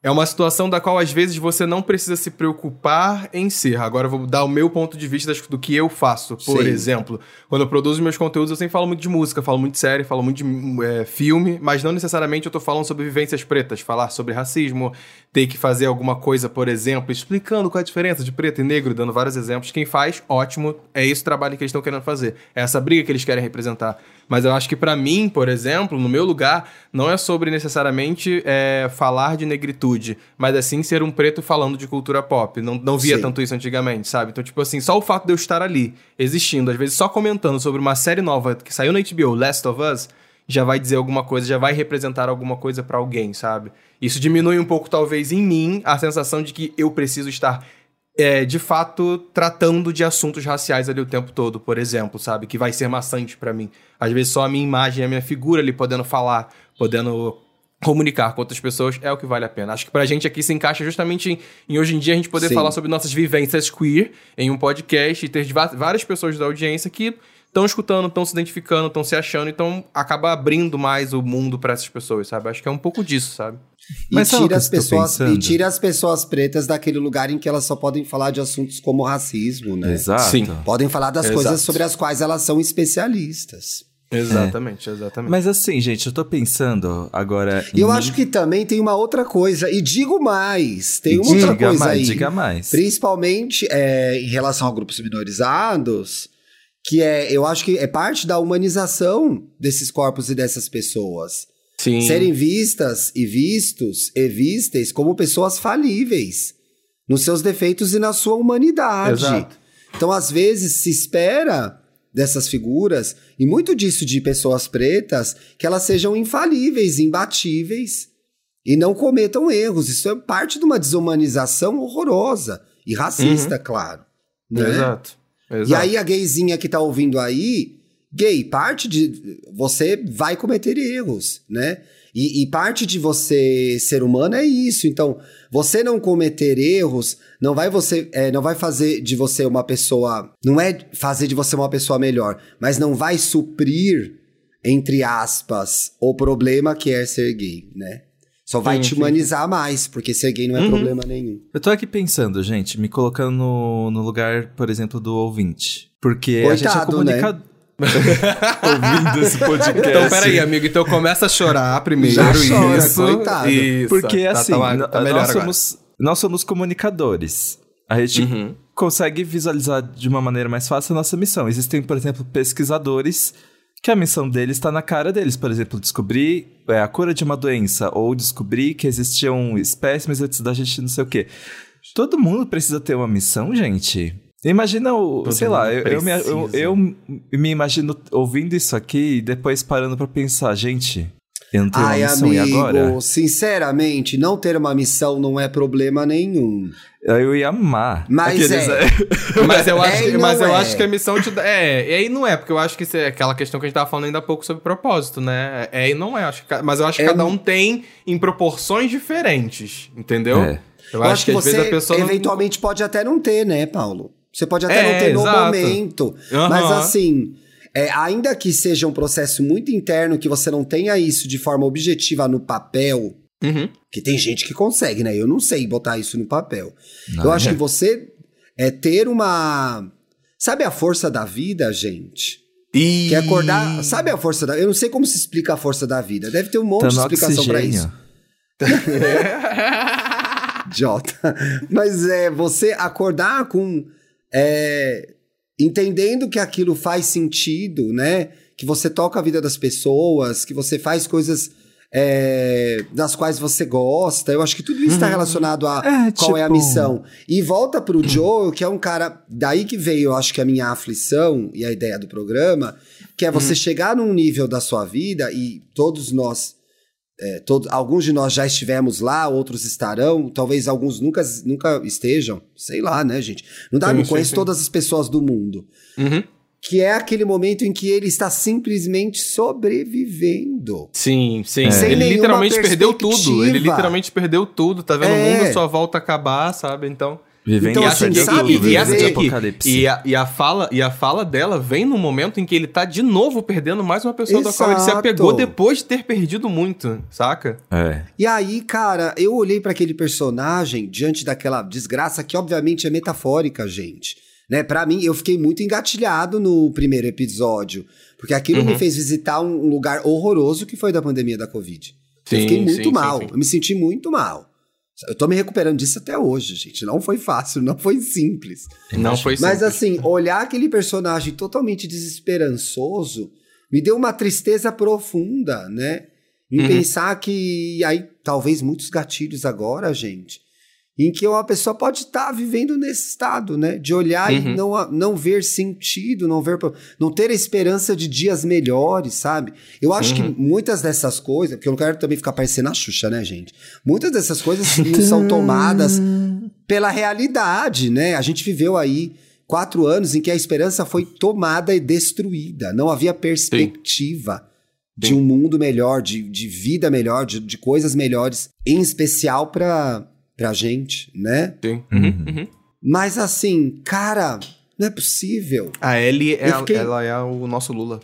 É uma situação da qual às vezes você não precisa se preocupar em ser. Agora eu vou dar o meu ponto de vista do que eu faço. Por Sim. exemplo, quando eu produzo meus conteúdos, eu sempre falo muito de música, falo muito de série, falo muito de é, filme, mas não necessariamente eu tô falando sobre vivências pretas, falar sobre racismo, ter que fazer alguma coisa, por exemplo, explicando qual é a diferença de preto e negro, dando vários exemplos. Quem faz, ótimo, é esse o trabalho que eles estão querendo fazer. É essa briga que eles querem representar. Mas eu acho que pra mim, por exemplo, no meu lugar, não é sobre necessariamente é, falar de negritude, mas assim ser um preto falando de cultura pop. Não, não via Sim. tanto isso antigamente, sabe? Então, tipo assim, só o fato de eu estar ali, existindo, às vezes só comentando sobre uma série nova que saiu na HBO, Last of Us, já vai dizer alguma coisa, já vai representar alguma coisa pra alguém, sabe? Isso diminui um pouco, talvez, em mim, a sensação de que eu preciso estar é, de fato, tratando de assuntos raciais ali o tempo todo, por exemplo, sabe? Que vai ser maçante pra mim. Às vezes só a minha imagem, a minha figura ali podendo falar, podendo comunicar com outras pessoas é o que vale a pena. Acho que pra gente aqui se encaixa justamente em, em hoje em dia a gente poder Sim. falar sobre nossas vivências queer em um podcast e ter várias pessoas da audiência que estão escutando, estão se identificando, estão se achando, então acaba abrindo mais o mundo pra essas pessoas, sabe? Acho que é um pouco disso, sabe? E Mas tira, eu as pessoas, e tira as pessoas pretas daquele lugar em que elas só podem falar de assuntos como racismo, né? Exato. Sim. Podem falar das Exato. coisas sobre as quais elas são especialistas. Exatamente, exatamente. Mas assim, gente, eu tô pensando agora. E eu em- acho que também tem uma outra coisa, e digo mais, tem uma outra Diga coisa mais, aí. diga mais. Principalmente é, em relação a grupos minorizados, que é, eu acho que é parte da humanização desses corpos e dessas pessoas. Sim. Serem vistas e vistos e vistas como pessoas falíveis nos seus defeitos e na sua humanidade. Exato. Então, às vezes, se espera dessas figuras, e muito disso de pessoas pretas, que elas sejam infalíveis, imbatíveis e não cometam erros. Isso é parte de uma desumanização horrorosa e racista, claro. né? Exato. Exato. E aí a gayzinha que tá ouvindo aí, gay, parte de você vai cometer erros, né? E, e parte de você ser humano é isso. Então, você não cometer erros não vai você é, não vai fazer de você uma pessoa, não é fazer de você uma pessoa melhor, mas não vai suprir entre aspas o problema que é ser gay, né? Só vai Sim, te sim, humanizar mais, porque ser gay não é Uhum. problema nenhum. Eu tô aqui pensando, gente, me colocando no, no lugar, por exemplo, do ouvinte. Porque a gente é Coitado, comunicador. Ouvindo esse podcast. Então, peraí, amigo. Então começa a chorar primeiro. Já chora, isso. coitado. Isso. Porque Tá- assim, tá, no- tá melhor nós, somos, nós somos comunicadores. A gente Uhum. consegue visualizar de uma maneira mais fácil a nossa missão. Existem, por exemplo, pesquisadores que a missão deles está na cara deles. Por exemplo, descobrir é, a cura de uma doença ou descobrir que existiam espécimes antes da gente não sei o quê. Todo mundo precisa ter uma missão, gente. Imagina o, Todo sei lá, eu, eu me, eu, eu me imagino ouvindo isso aqui e depois parando pra pensar, gente, eu não tenho Ai, uma missão, e agora? amigo, sinceramente, não ter uma missão não é problema nenhum. Eu ia amar. Mas é. Mas eu É acho, e que- mas não eu é. acho que a missão te dá. É, é e não é, porque eu acho que isso é aquela questão que a gente tava falando ainda há pouco sobre propósito, né? É e não é. Acho que mas eu acho que É cada um- tem em proporções diferentes, entendeu? É. Eu, acho que, às você vezes a pessoa. não- eventualmente pode até não ter, né, Paulo? Você pode até É, não ter no exato. momento. Aham. Mas assim, é, ainda que seja um processo muito interno, que você não tenha isso de forma objetiva no papel, Uhum. que tem gente que consegue, né? Eu não sei botar isso no papel. Não, Eu acho é. que você é ter uma. Sabe a força da vida, gente? E... Que é acordar. Sabe a força da. Eu não sei como se explica a força da vida. Deve ter um monte Tá de explicação pra oxigênio. isso. Idiota. Mas é você acordar com. é, entendendo que aquilo faz sentido, né? Que você toca a vida das pessoas, que você faz coisas é, das quais você gosta. Eu acho que tudo isso está relacionado a É, qual é a tipo- missão. E volta pro Joe, que é um cara. Daí que veio, eu acho que a minha aflição e a ideia do programa, que é você chegar num nível da sua vida, e todos nós. É, todo- alguns de nós já estivemos lá, outros estarão, talvez alguns nunca, nunca estejam, sei lá, né, gente? Não dá, não conheço sim. todas as pessoas do mundo. Uhum. Que é aquele momento em que ele está simplesmente sobrevivendo. Sim, sim. É. Ele literalmente perdeu tudo. Ele literalmente perdeu tudo. Tá vendo É. o mundo à sua volta acabar, sabe? Então. Vivendo Então, e assim, sabe viver- e, essa de aqui, apocalipse. e, a, e, a fala, e a fala dela vem no momento em que ele tá de novo perdendo mais uma pessoa da qual ele se Exato. apegou depois de ter perdido muito, saca? É. E aí, cara, eu olhei para aquele personagem diante daquela desgraça que obviamente é metafórica, gente. Né? Para mim, eu fiquei muito engatilhado no primeiro episódio, porque aquilo Uhum. me fez visitar um lugar horroroso que foi da pandemia da Covid. eu Sim, fiquei muito sim, mal, sim, sim. eu me senti muito mal. Eu tô me recuperando disso até hoje, gente. Não foi fácil, não foi simples. Não foi Mas simples. assim, olhar aquele personagem totalmente desesperançoso me deu uma tristeza profunda, né? Em Uhum. pensar que e aí talvez muitos gatilhos agora, gente, em que uma pessoa pode estar vivendo nesse estado, né? De olhar Uhum. e não, não ver sentido, não ver não ter a esperança de dias melhores, sabe? Eu acho Uhum. que muitas dessas coisas, porque eu não quero também ficar parecendo a Xuxa, né, gente? Muitas dessas coisas não são tomadas pela realidade, né? A gente viveu aí quatro anos em que a esperança foi tomada e destruída. Não havia perspectiva de Sim. um mundo melhor, de, de vida melhor, de, de coisas melhores, em especial pra, pra gente, né? Sim. Uhum. Uhum, uhum. Mas assim, cara, não é possível. A Ellie, é, fiquei- ela é o nosso Lula.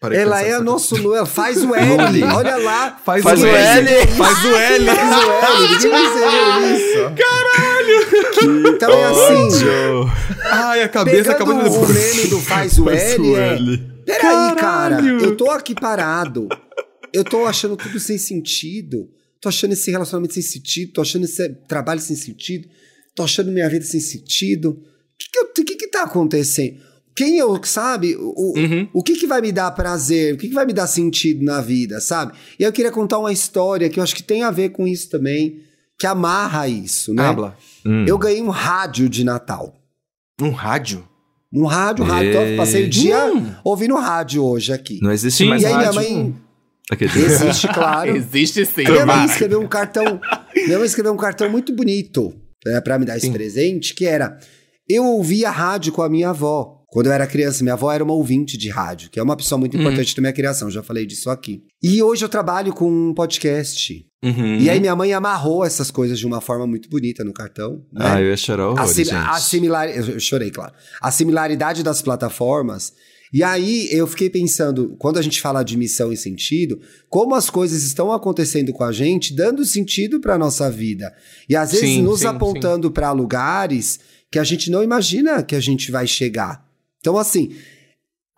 Parei Ela é nisso. nosso Lula, faz o L, olha lá. Faz, Faz o o L! L. Faz o L! Faz o L, isso. Então é assim, Ai, a cabeça acabou de... o meme do faz o L, é... Peraí, cara, Caralho! eu tô aqui parado. Eu tô achando tudo sem sentido. Tô achando esse relacionamento sem sentido. Tô achando esse trabalho sem sentido. Tô achando minha vida sem sentido. O que que, eu- que que tá acontecendo? Quem eu, sabe? O, Uhum. o que que vai me dar prazer? O que que vai me dar sentido na vida, sabe? E eu queria contar uma história que eu acho que tem a ver com isso também, que amarra isso, né? Habla. Hum. Eu ganhei um rádio de Natal. Um rádio? Um rádio, rádio. Então, eu passei o dia ouvindo rádio hoje aqui. Não existe Sim, mais e aí minha rádio. mãe. Existe, claro. Existe sim. minha mãe escreveu um cartão. Minha mãe escreveu um cartão muito bonito é, para me dar esse Sim. presente, que era. Eu ouvia rádio com a minha avó. Quando eu era criança, minha avó era uma ouvinte de rádio, que é uma pessoa muito Uhum. importante na minha criação, já falei disso aqui. E hoje eu trabalho com um podcast. Uhum. E aí minha mãe amarrou essas coisas de uma forma muito bonita no cartão. Né? Ah, eu ia chorar a, gente. a similar... Eu chorei, claro. A similaridade das plataformas E aí eu fiquei pensando, quando a gente fala de missão e sentido, como as coisas estão acontecendo com a gente, dando sentido para nossa vida. E às vezes Sim, nos sim, apontando para lugares que a gente não imagina que a gente vai chegar. Então, assim,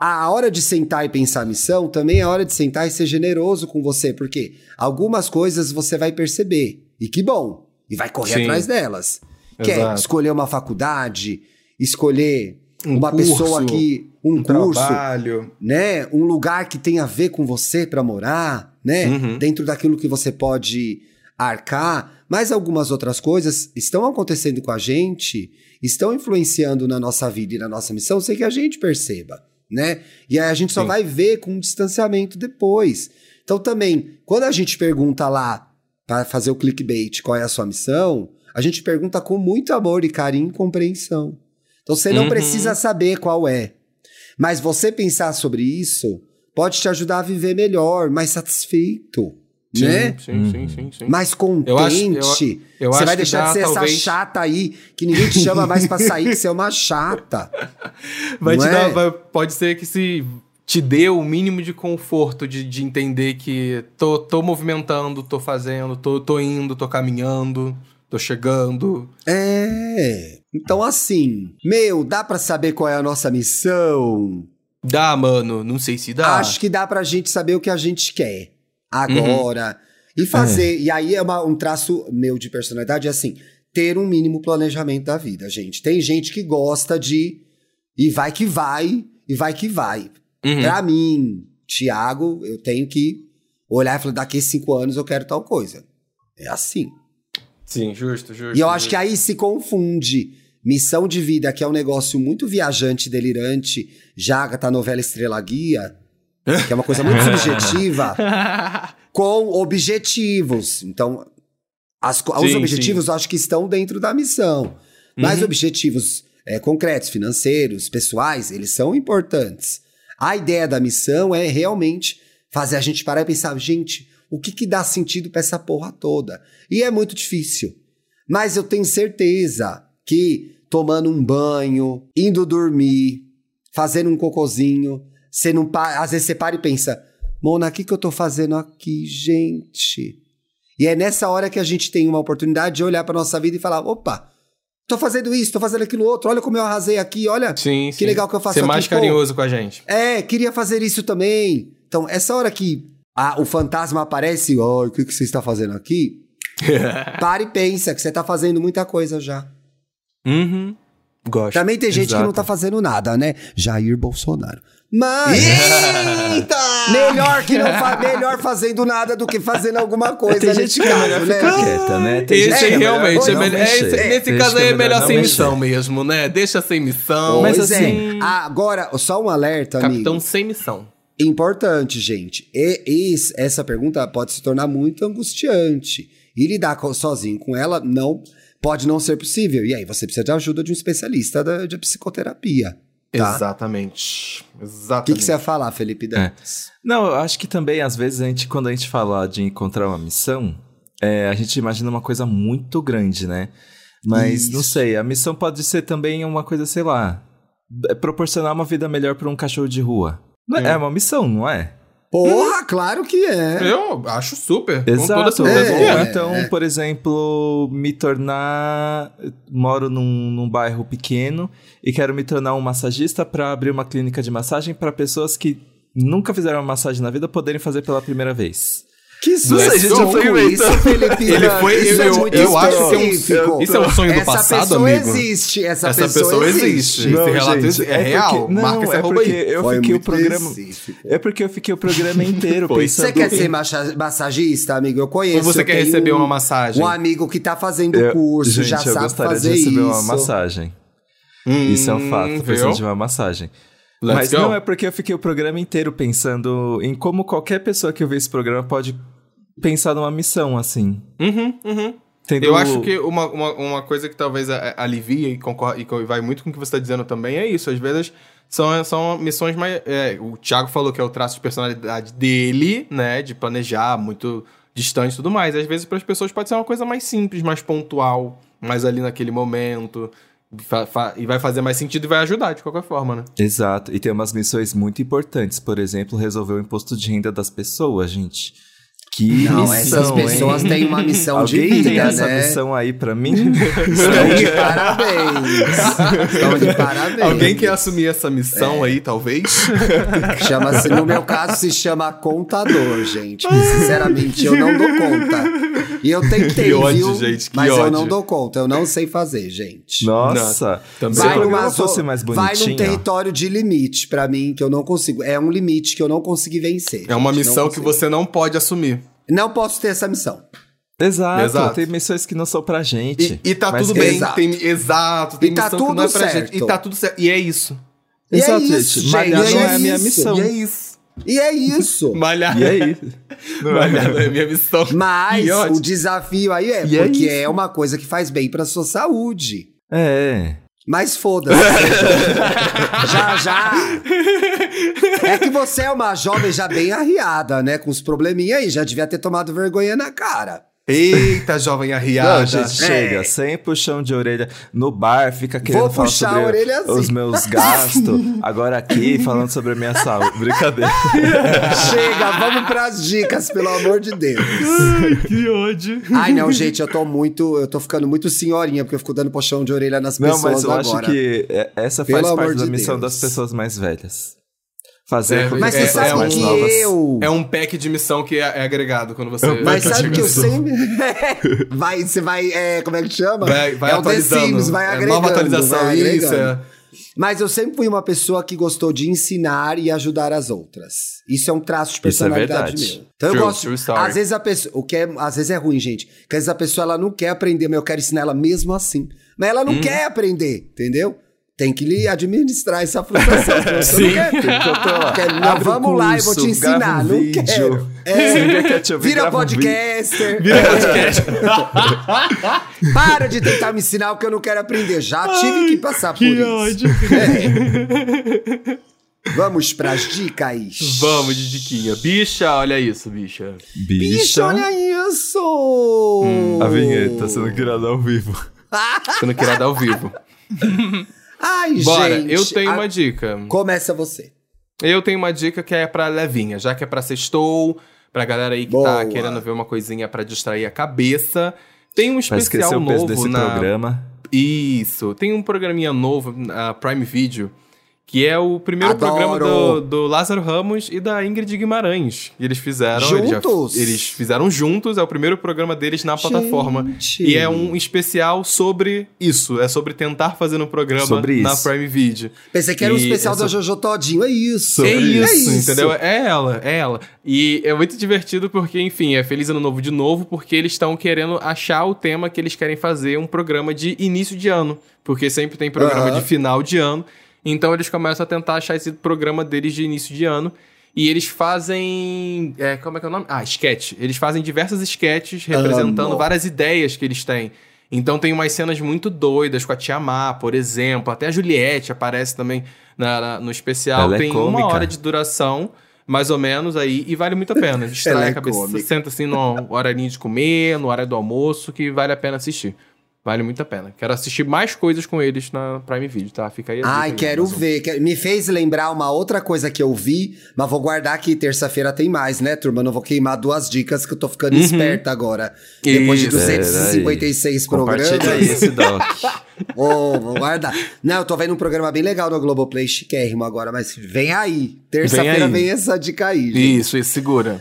a hora de sentar e pensar a missão também é a hora de sentar e ser generoso com você, porque algumas coisas você vai perceber. E que bom! E vai correr Sim. atrás delas. Quer escolher uma faculdade, escolher Um uma curso, pessoa que. Um, curso, Trabalho. né? Um lugar que tem a ver com você para morar, né? Uhum. Dentro daquilo que você pode arcar. Mas algumas outras coisas estão acontecendo com a gente, estão influenciando na nossa vida e na nossa missão sem que a gente perceba, né? E aí a gente só Sim. vai ver com um distanciamento depois. Então também, quando a gente pergunta lá para fazer o clickbait qual é a sua missão, a gente pergunta com muito amor e carinho e compreensão. Então você não Uhum. precisa saber qual é. Mas você pensar sobre isso pode te ajudar a viver melhor, mais satisfeito, Sim, né? sim, sim, sim, sim. Mais contente. Eu acho- eu- eu você vai deixar dá, de ser talvez- essa chata aí, que ninguém te chama mais pra sair, que você é uma chata. Vai Não te é? dar, vai- pode ser que se te dê o mínimo de conforto de, de entender que tô, tô movimentando, tô fazendo, tô, tô indo, tô caminhando, tô chegando. É. Então, assim, meu, dá pra saber qual é a nossa missão? Dá, mano, não sei se dá. Acho que dá pra gente saber o que a gente quer agora e fazer. E aí é uma- um traço meu de personalidade, é assim, ter um mínimo planejamento da vida, gente. Tem gente que gosta de e vai que vai, e vai que vai. Uhum. Pra mim, Thiago, eu tenho que olhar e falar, daqui a cinco anos eu quero tal coisa. É assim. Sim, justo, justo. E eu acho que aí se confunde missão de vida, que é um negócio muito viajante, delirante, já tá novela Estrela Guia, que é uma coisa muito subjetiva, com objetivos. Então, as co- os Sim, objetivos eu acho que estão dentro da missão. Mas objetivos é, concretos, financeiros, pessoais, eles são importantes. A ideia da missão é realmente fazer a gente parar e pensar, gente, o que, que dá sentido pra essa porra toda? E é muito difícil. Mas eu tenho certeza que tomando um banho, indo dormir, fazendo um cocozinho, você não pa- às vezes você para e pensa, Mona, o que, que eu tô fazendo aqui, gente? E é nessa hora que a gente tem uma oportunidade de olhar pra nossa vida e falar, opa, tô fazendo isso, tô fazendo aquilo outro, olha como eu arrasei aqui, olha Sim, que sim. legal que eu faço Ser aqui. mais pô. carinhoso com a gente. É, queria fazer isso também. Então, essa hora que a- o fantasma aparece, oi, o que, que você está fazendo aqui? Para e pensa que você tá fazendo muita coisa já. Uhum. Gosto. Também tem gente que não Exato. tá fazendo nada, né? Jair Bolsonaro. Mas. Eita! Melhor que não fa melhor fazendo nada do que fazendo alguma coisa. Tem gente nesse que é caso, melhor né? ficar quieta, né? Tem Esse gente é realmente é melhor. é, esse- nesse Tem caso aí é melhor sem mexer. missão mesmo, né? Deixa sem missão. Mas Pois assim- é. Agora, só um alerta, Capitão amigo. sem missão. Importante, gente. E, esse- essa pergunta pode se tornar muito angustiante. E lidar sozinho com ela não pode não ser possível. E aí você precisa de ajuda de um especialista da, de psicoterapia. Tá? Exatamente. O Exatamente. que, que você ia falar, Felipe Dantas? Não, eu acho que também, às vezes, a gente, quando a gente fala de encontrar uma missão, é, a gente imagina uma coisa muito grande, né? Mas, não Isso. sei, a missão pode ser também uma coisa, sei lá, é proporcionar uma vida melhor para um cachorro de rua. Não É, É. é uma missão, não é? Porra, claro que é. Eu acho super. Com toda Exato. É, é. então, por exemplo, me tornar. Moro num, num bairro pequeno e quero me tornar um massagista para abrir uma clínica de massagem para pessoas que nunca fizeram uma massagem na vida poderem fazer pela primeira vez. Que Não susto gente, eu fui com isso. Felipe Ele foi- Isso eu- é muito eu acho que é um- isso é um sonho do essa passado, pessoa amigo? existe. Essa, Essa pessoa, pessoa existe. existe. Esse relato é porque- real. Marca esse é arroba porque aí. eu Foi fiquei o programa. específico. É porque eu fiquei o programa inteiro Foi. pensando. Você quer ser massagista, amigo? Eu conheço. Ou você eu quer receber um- uma massagem? Um amigo que tá fazendo Eu- curso, gente, já eu sabe gostaria fazer de receber isso. uma massagem. Hum, Isso é um fato, preciso de uma massagem. Let's Mas go. não é porque eu fiquei o programa inteiro pensando em como qualquer pessoa que ouvir esse programa pode pensar numa missão, assim. Uhum, uhum. Tendo- Eu acho que uma, uma, uma coisa que talvez alivia e, concorda, e vai muito com o que você está dizendo também é isso. Às vezes são, são missões mais. é, o Thiago falou que é o traço de personalidade dele, né? De planejar, muito distante e tudo mais. Às vezes, para as pessoas, pode ser uma coisa mais simples, mais pontual, mais ali naquele momento. E vai fazer mais sentido e vai ajudar de qualquer forma, né? Exato. E tem umas missões muito importantes. Por exemplo, resolver o imposto de renda das pessoas, gente. Que Não, missão, essas pessoas hein? têm uma missão de Alguém vida, tem essa né? missão aí pra mim? Estão de parabéns. Estão de parabéns. Alguém quer assumir essa missão aí, talvez? Chama-se, no meu caso, se chama contador, gente. Sinceramente, eu não dou conta. E eu tentei, Que ódio, viu? gente, que Mas eu ódio. não dou conta, eu não sei fazer, gente. Nossa. Também. Vai, numa fosse mais vai bonitinho... num território de limite pra mim, que eu não consigo. É um limite que eu não consegui vencer. É uma gente, não missão que você não pode assumir. Não posso ter essa missão. Exato, Exato. tem missões que não são pra gente. E, e tá tudo que- bem. Exato. Tem, exato, tem E tá missão que não é tudo pra certo. gente. E tá tudo certo. E é isso. E é Exato, isso, gente. Malhar gente, não e é a minha isso. missão. E é isso. E é isso. Malhar. E aí? Malhar não é minha missão. Mas o desafio aí é E é porque isso. é uma coisa que faz bem pra sua saúde. É. Mas foda-se. já, já. É que você é uma jovem já bem arriada, né? Com os probleminha aí. Já devia ter tomado vergonha na cara. Eita, jovem arriada. Não, gente, chega. É. Sem puxão de orelha. No bar, fica querendo Vou falar puxar sobre assim. os meus gastos. Agora aqui, falando sobre a minha saúde. Brincadeira. Chega, vamos pras dicas, pelo amor de Deus. que ódio. Ai, não, gente, eu tô muito. Eu tô ficando muito senhorinha, porque eu fico dando puxão de orelha nas Não, pessoas mas eu agora. acho que é- essa faz Pelo parte da de missão Deus. das pessoas mais velhas. Fazer É, que Mas as você é- sabe é que um- novas... eu. É um pack de missão que é, é agregado quando você. Mas vai sabe que eu sempre. vai, você vai. É, como é que chama? Vai, vai é o The atualizando. Sims, vai É, agregando. nova atualização, vai isso. agregando. É. Mas eu sempre fui uma pessoa que gostou de ensinar e ajudar as outras. Isso é um traço de Isso é personalidade verdade. meu. Então True, eu gosto. true story. Às vezes a pessoa. O que é, às vezes é ruim, gente. Porque às vezes a pessoa ela não quer aprender, mas eu quero ensinar ela mesmo assim. Mas ela não Uhum. quer aprender, entendeu? Tem que lhe administrar essa frustração. você não quer, tô lá. Quer- não, vamos lá, eu vou te curso, ensinar. um não vídeo. quero. É, quer te ouvir, vira um podcaster. Vira É. podcast. Para de tentar me ensinar o que eu não quero aprender. Já tive que passar por que isso. ódio. É. Vamos pras dicas. Vamos de diquinha. Bicha, olha isso, bicha. Bicho, olha isso! Hum, A vinheta sendo criada ao vivo. Sendo criada ao vivo. Ai, Bora, gente. eu tenho a- uma dica. Começa você. Eu tenho uma dica que é pra levinha, já que é pra sextou, pra galera aí que Boa. tá querendo ver uma coisinha pra distrair a cabeça. Tem um especial o peso novo desse na programa. Isso, tem um programinha novo na Prime Video, que é o primeiro Adoro. programa do, do Lázaro Ramos e da Ingrid Guimarães. E eles fizeram. eles já- Juntos? Eles, fizeram juntos, é o primeiro programa deles na plataforma. Gente. E é um especial sobre isso. É sobre tentar fazer um programa Sobre na isso. Prime Video. Pensei que era um E especial essa- da Jojo Todinho. É isso. É isso, É isso. entendeu? É ela, é ela. E é muito divertido porque, enfim, é Feliz Ano Novo de novo, porque eles estão querendo achar o tema que eles querem fazer um programa de início de ano. Porque sempre tem programa de final de ano. Então eles começam a tentar achar esse programa deles de início de ano. E eles fazem. é, como é que é o nome? Ah, sketch. Eles fazem diversos sketches representando Amo. várias ideias que eles têm. Então tem umas cenas muito doidas com a Tia Má, por exemplo. Até a Juliette aparece também na- na- no especial. Ela é tem uma cômica. hora de duração, mais ou menos, aí, e vale muito a pena. Distrai é a cabeça, cômica. senta assim no horarinho de comer, no hora do almoço, que vale a pena assistir. Vale muito a pena. Quero assistir mais coisas com eles na Prime Video, tá? Fica aí Ai, quero ver. Me fez lembrar uma outra coisa que eu vi, mas vou guardar que terça-feira tem mais, né, turma? Não vou queimar duas dicas que eu tô ficando esperta agora. Depois de Isso. 256 programas. Compartilha esse doc. Ô, vou guardar. Não, eu tô vendo um programa bem legal no Globoplay, chiquérrimo agora, mas vem aí. Terça-feira Vem vem, aí. essa dica aí, gente. Isso, isso, segura.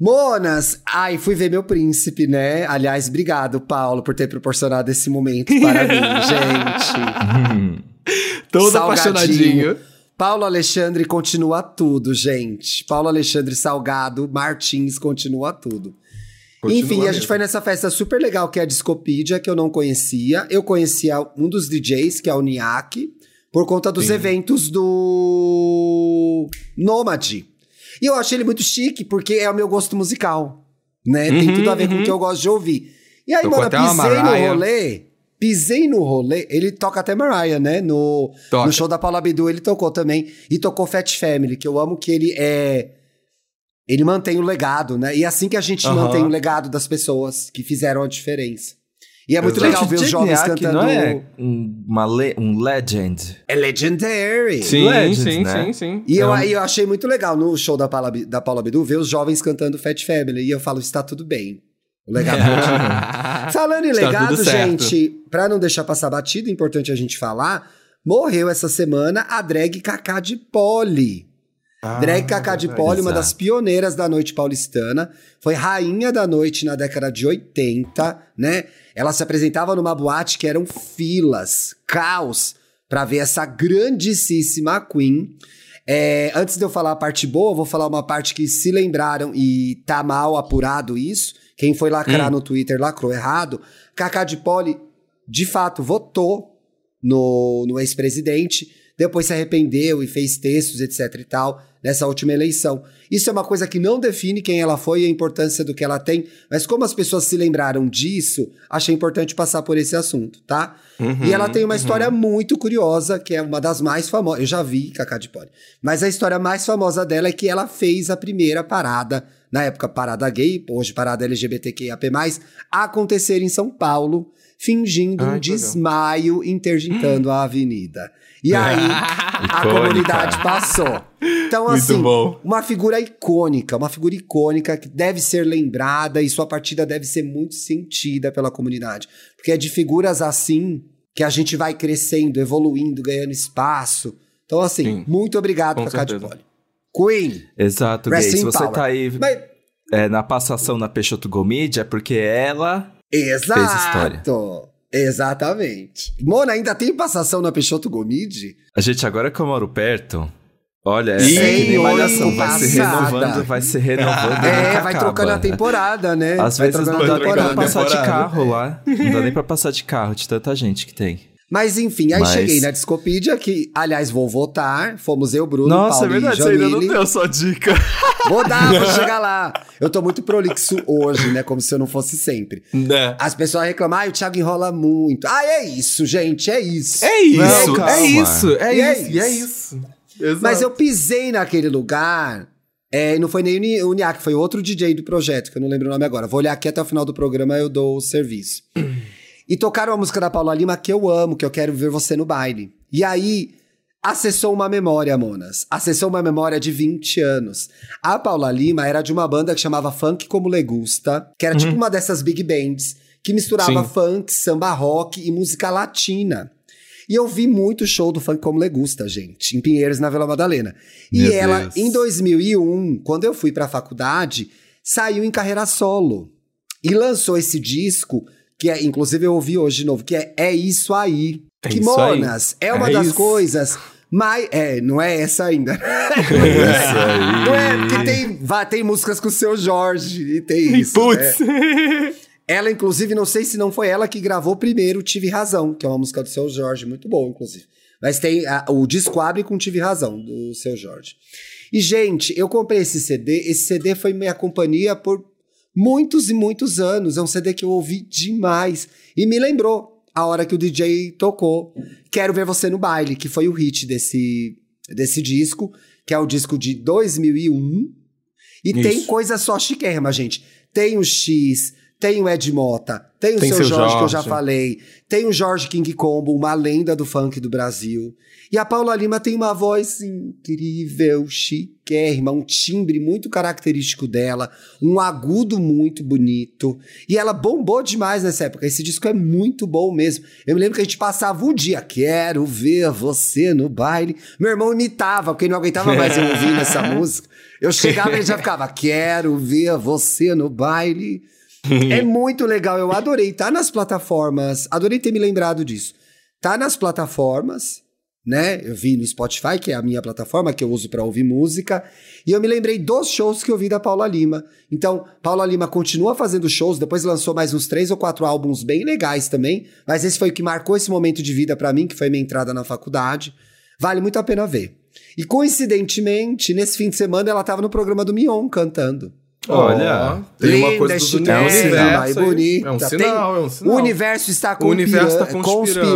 Monas, ai, fui ver meu príncipe, né? Aliás, obrigado, Paulo, por ter proporcionado esse momento para mim, gente. Todo Salgadinho. apaixonadinho. Paulo Alexandre continua tudo, gente. Paulo Alexandre Salgado Martins continua tudo. Continua Enfim, a gente mesmo. foi nessa festa super legal que é a Discopedia, que eu não conhecia. Eu conhecia um dos DJs, que é o Niak, por conta dos Sim. eventos do Nômade. E eu achei ele muito chique, porque é o meu gosto musical, né? Tem Uhum, tudo a ver com uhum. o que eu gosto de ouvir. E aí, Tocou mano, pisei no rolê, pisei no rolê, ele toca até Mariah, né? No, no show da Paula Abdul ele tocou também. E tocou Fat Family, que eu amo que ele é... Ele mantém o legado, né? E é assim que a gente Aham. mantém o legado das pessoas que fizeram a diferença. E é muito Exato. legal ver os jovens Niak cantando. não é um, uma le- um legend. É legendary. Sim, Legends, sim, né? sim, sim. E eu, É eu achei muito legal no show da Paula, da Paula Bidu ver os jovens cantando Fat Family. E eu falo, está tudo bem. O legado continua. Falando em Está legado, gente, pra não deixar passar batido, é importante a gente falar, morreu essa semana a drag Cacá de Poli. Ah, drag Cacá de Poli, uma das pioneiras da noite paulistana, foi rainha da noite na década de 80, né? Ela se apresentava numa boate que eram filas, caos, pra ver essa grandíssima Queen. É, antes de eu falar a parte boa, eu vou falar uma parte que se lembraram e tá mal apurado isso. Quem foi lacrar no Twitter lacrou errado. Cacá de Poli, de fato, votou no, no ex-presidente, depois se arrependeu e fez textos, etc e tal, nessa última eleição. Isso é uma coisa que não define quem ela foi e a importância do que ela tem, mas como as pessoas se lembraram disso, achei importante passar por esse assunto, tá? Uhum, e ela tem uma história muito curiosa, que é uma das mais famosas. Eu já vi Cacá de Poli. Mas a história mais famosa dela é que ela fez a primeira parada, na época parada gay, hoje parada LGBTQIAP+, acontecer em São Paulo, fingindo Ai, um que legal. desmaio interditando a avenida. E aí, a comunidade passou. Então, Muito assim, bom. uma figura icônica, uma figura icônica que deve ser lembrada e sua partida deve ser muito sentida pela comunidade. Porque é de figuras assim que a gente vai crescendo, evoluindo, ganhando espaço. Então, assim, Sim. muito obrigado, Cacá de. Poli. Queen, Exato, Gay. Se você power. tá aí Mas- é, na passação na Peixoto Gomide, é porque ela exato. Exatamente. Mona, ainda tem passação na Peixoto Gomide? A gente, agora que eu moro perto, olha, é, é que nem malhação, vai se renovando, vai se renovando. É, vai acaba. trocando a temporada, né? Às vai vezes não trocando dá a nem pra temporada. passar de carro lá. Não dá nem pra passar de carro, de tanta gente que tem. Mas enfim, aí Mas- cheguei na Discopedia, que, aliás, vou votar. Fomos eu, Bruno, Nossa, Paulo é verdade, e você ainda não deu sua dica. Vou dar, vou chegar lá. Eu tô muito prolixo hoje, né? Como se eu não fosse sempre. Né? As pessoas reclamam, ah, o Thiago enrola muito. Ah, é isso, gente, é isso. É isso, Não, calma. é isso, é E é isso, é isso. Exato. Mas eu pisei naquele lugar. É, não foi nem o Niak, foi outro DJ do projeto, que eu não lembro o nome agora. Vou olhar aqui até o final do programa, eu dou o serviço. E tocaram a música da Paula Lima que eu amo, que eu quero ver você no baile. E aí, acessou uma memória, Monas. Acessou uma memória de 20 anos. A Paula Lima era de uma banda que chamava Funk Como Legusta, que era tipo uma dessas big bands, que misturava Sim. funk, samba rock e música latina. E eu vi muito show do Funk Como Legusta, gente, em Pinheiros, na Vila Madalena. E Meu ela, Deus. em 2001, quando eu fui pra faculdade, saiu em carreira solo. E lançou esse disco, que é, inclusive eu ouvi hoje de novo, que é É Isso Aí. É que, Isso Aí. Monas, é uma É das isso. coisas mais... É, não é essa ainda. Aí. Não é, porque tem, vai, tem músicas com o seu Jorge, e tem isso, né? Putz. Ela, inclusive, não sei se não foi ela que gravou primeiro Tive Razão, que é uma música do Seu Jorge, muito boa, inclusive. Mas tem a- o disco abre com Tive Razão, do Seu Jorge. E, gente, eu comprei esse CD. Esse CD foi minha companhia por muitos e muitos anos. É um CD que eu ouvi demais. E me lembrou a hora que o DJ tocou Quero Ver Você no Baile, que foi o hit desse, desse disco, que é o disco de 2001. E Isso. tem coisa só chiquérrima, gente. Tem o X, tem o Ed Mota, tem o Tem seu seu Jorge, que eu já Jorge. falei, tem o Jorge King Combo, uma lenda do funk do Brasil. E a Paula Lima tem uma voz incrível, chiquérrima, um timbre muito característico dela, um agudo muito bonito. E ela bombou demais nessa época. Esse disco é muito bom mesmo. Eu me lembro que a gente passava o dia, quero ver você no baile. Meu irmão imitava, porque ele não aguentava mais eu ouvindo essa música. Eu chegava e ele já ficava, quero ver você no baile. É muito legal, eu adorei. Tá nas plataformas, adorei ter me lembrado disso. Tá nas plataformas, né? Eu vi no Spotify, que é a minha plataforma que eu uso pra ouvir música, e eu me lembrei dos shows que eu vi da Paula Lima. Então, Paula Lima continua fazendo shows, depois lançou mais uns três ou quatro álbuns bem legais também, mas esse foi o que marcou esse momento de vida pra mim, que foi minha entrada na faculdade. Vale muito a pena ver. E coincidentemente, nesse fim de semana ela tava no programa do Mion cantando. Olha, tem uma Linda, coisa dos universo aí. bonita. É um Tem- sinal, é um sinal. O universo está, O universo tá conspira- conspirando.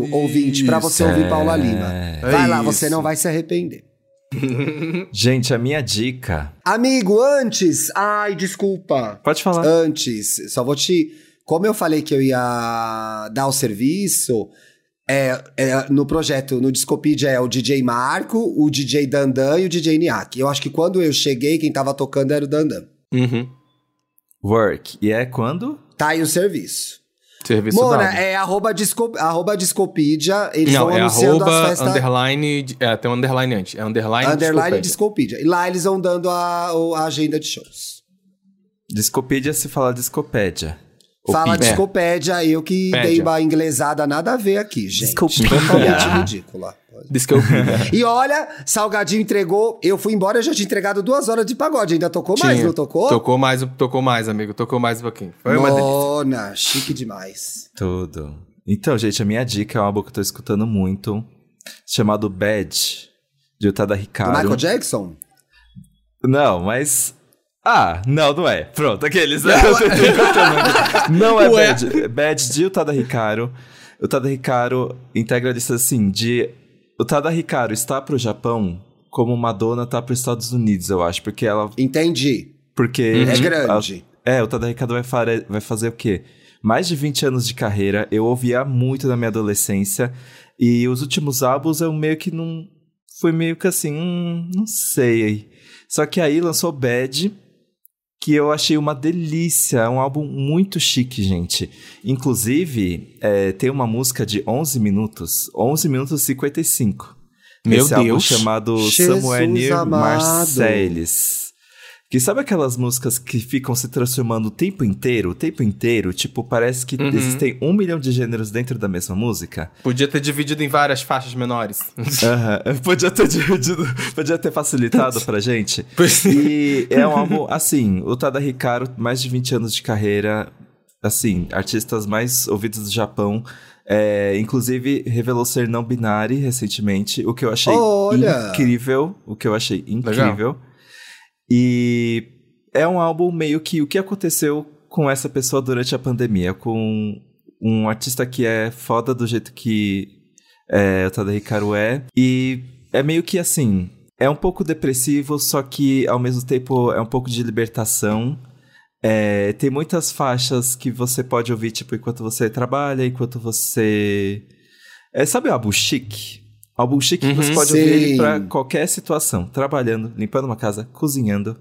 conspirando, ouvinte, pra você Isso, ouvir é. Paula Lima. Vai lá, você isso. não vai se arrepender. Gente, a minha dica. Amigo, antes. Ai, desculpa. Pode falar. Antes, só vou te como eu falei que eu ia dar o serviço, é, é, no projeto, no Discopedia é o DJ Marco, o DJ Dandan e o DJ Niak. Eu acho que quando eu cheguei, quem tava tocando era o Dandan. Uhum. Work. E é quando? Tá aí o serviço. Serviço Mona, dado. é arroba, disco, arroba Discopedia, eles Não, vão é anunciando arroba, as festas... underline, é, tem um underline antes. É underline, Underline Discopedia. Discopedia. E lá eles vão dando a, a agenda de shows. Discopédia se fala discopédia. Ou Fala pídia. Discopédia, eu que Pédia. dei uma inglesada nada a ver aqui, gente. Discopédia. Totalmente ridícula. E olha, Salgadinho entregou. Eu fui embora, eu já tinha entregado duas horas de pagode. Ainda tocou mais, Tinha. não tocou? Tocou mais, tocou mais, amigo. Tocou mais um pouquinho. Foi uma delícia. Chique demais. Tudo. Então, gente, a minha dica é um álbum que eu tô escutando muito, chamado Bad, de Utada Do Ricardo. Michael Jackson? Não, mas. Ah, não, não é. Pronto, aqueles. né? Aqui. não é Ué. Bad. É Bad de Utada Ricardo. Utada Ricardo integra a lista assim de. Utada Ricardo está pro Japão como Madonna tá pros Estados Unidos, eu acho. Porque ela. Entendi. Porque. É grande. a- é, o Tada Ricardo vai, fare- vai fazer o quê? Mais de 20 anos de carreira. Eu ouvia muito na minha adolescência. E os últimos álbuns eu meio que não. Fui meio que assim, hum, não sei. Só que aí lançou Bad, que eu achei uma delícia. É um álbum muito chique, gente. Inclusive, é, tem uma música de 11 minutos, 11 minutos e 55. Meu Esse álbum Deus. chamado Jesus Somewhere Near amado. Marseilles. Que sabe aquelas músicas que ficam se transformando o tempo inteiro? O tempo inteiro? Tipo, parece que Uhum. existem um milhão de gêneros dentro da mesma música? Podia ter dividido em várias faixas menores. Aham. Podia ter dividido, podia ter facilitado pra gente. E é um álbum, assim, o Tada Hikaru, mais de 20 anos de carreira, assim, artistas mais ouvidos do Japão. É, inclusive, revelou ser não binário recentemente, o que eu achei Olha! incrível. O que eu achei incrível. E é um álbum meio que o que aconteceu com essa pessoa durante a pandemia, com um artista que é foda do jeito que é, o Tada Hikaru é. E é meio que assim, é um pouco depressivo, só que ao mesmo tempo é um pouco de libertação. É, tem muitas faixas que você pode ouvir, tipo, enquanto você trabalha, enquanto você. É, sabe o álbum chique? Álbum chique que você Uhum. pode ouvir ele Sim. pra qualquer situação. Trabalhando, limpando uma casa, cozinhando.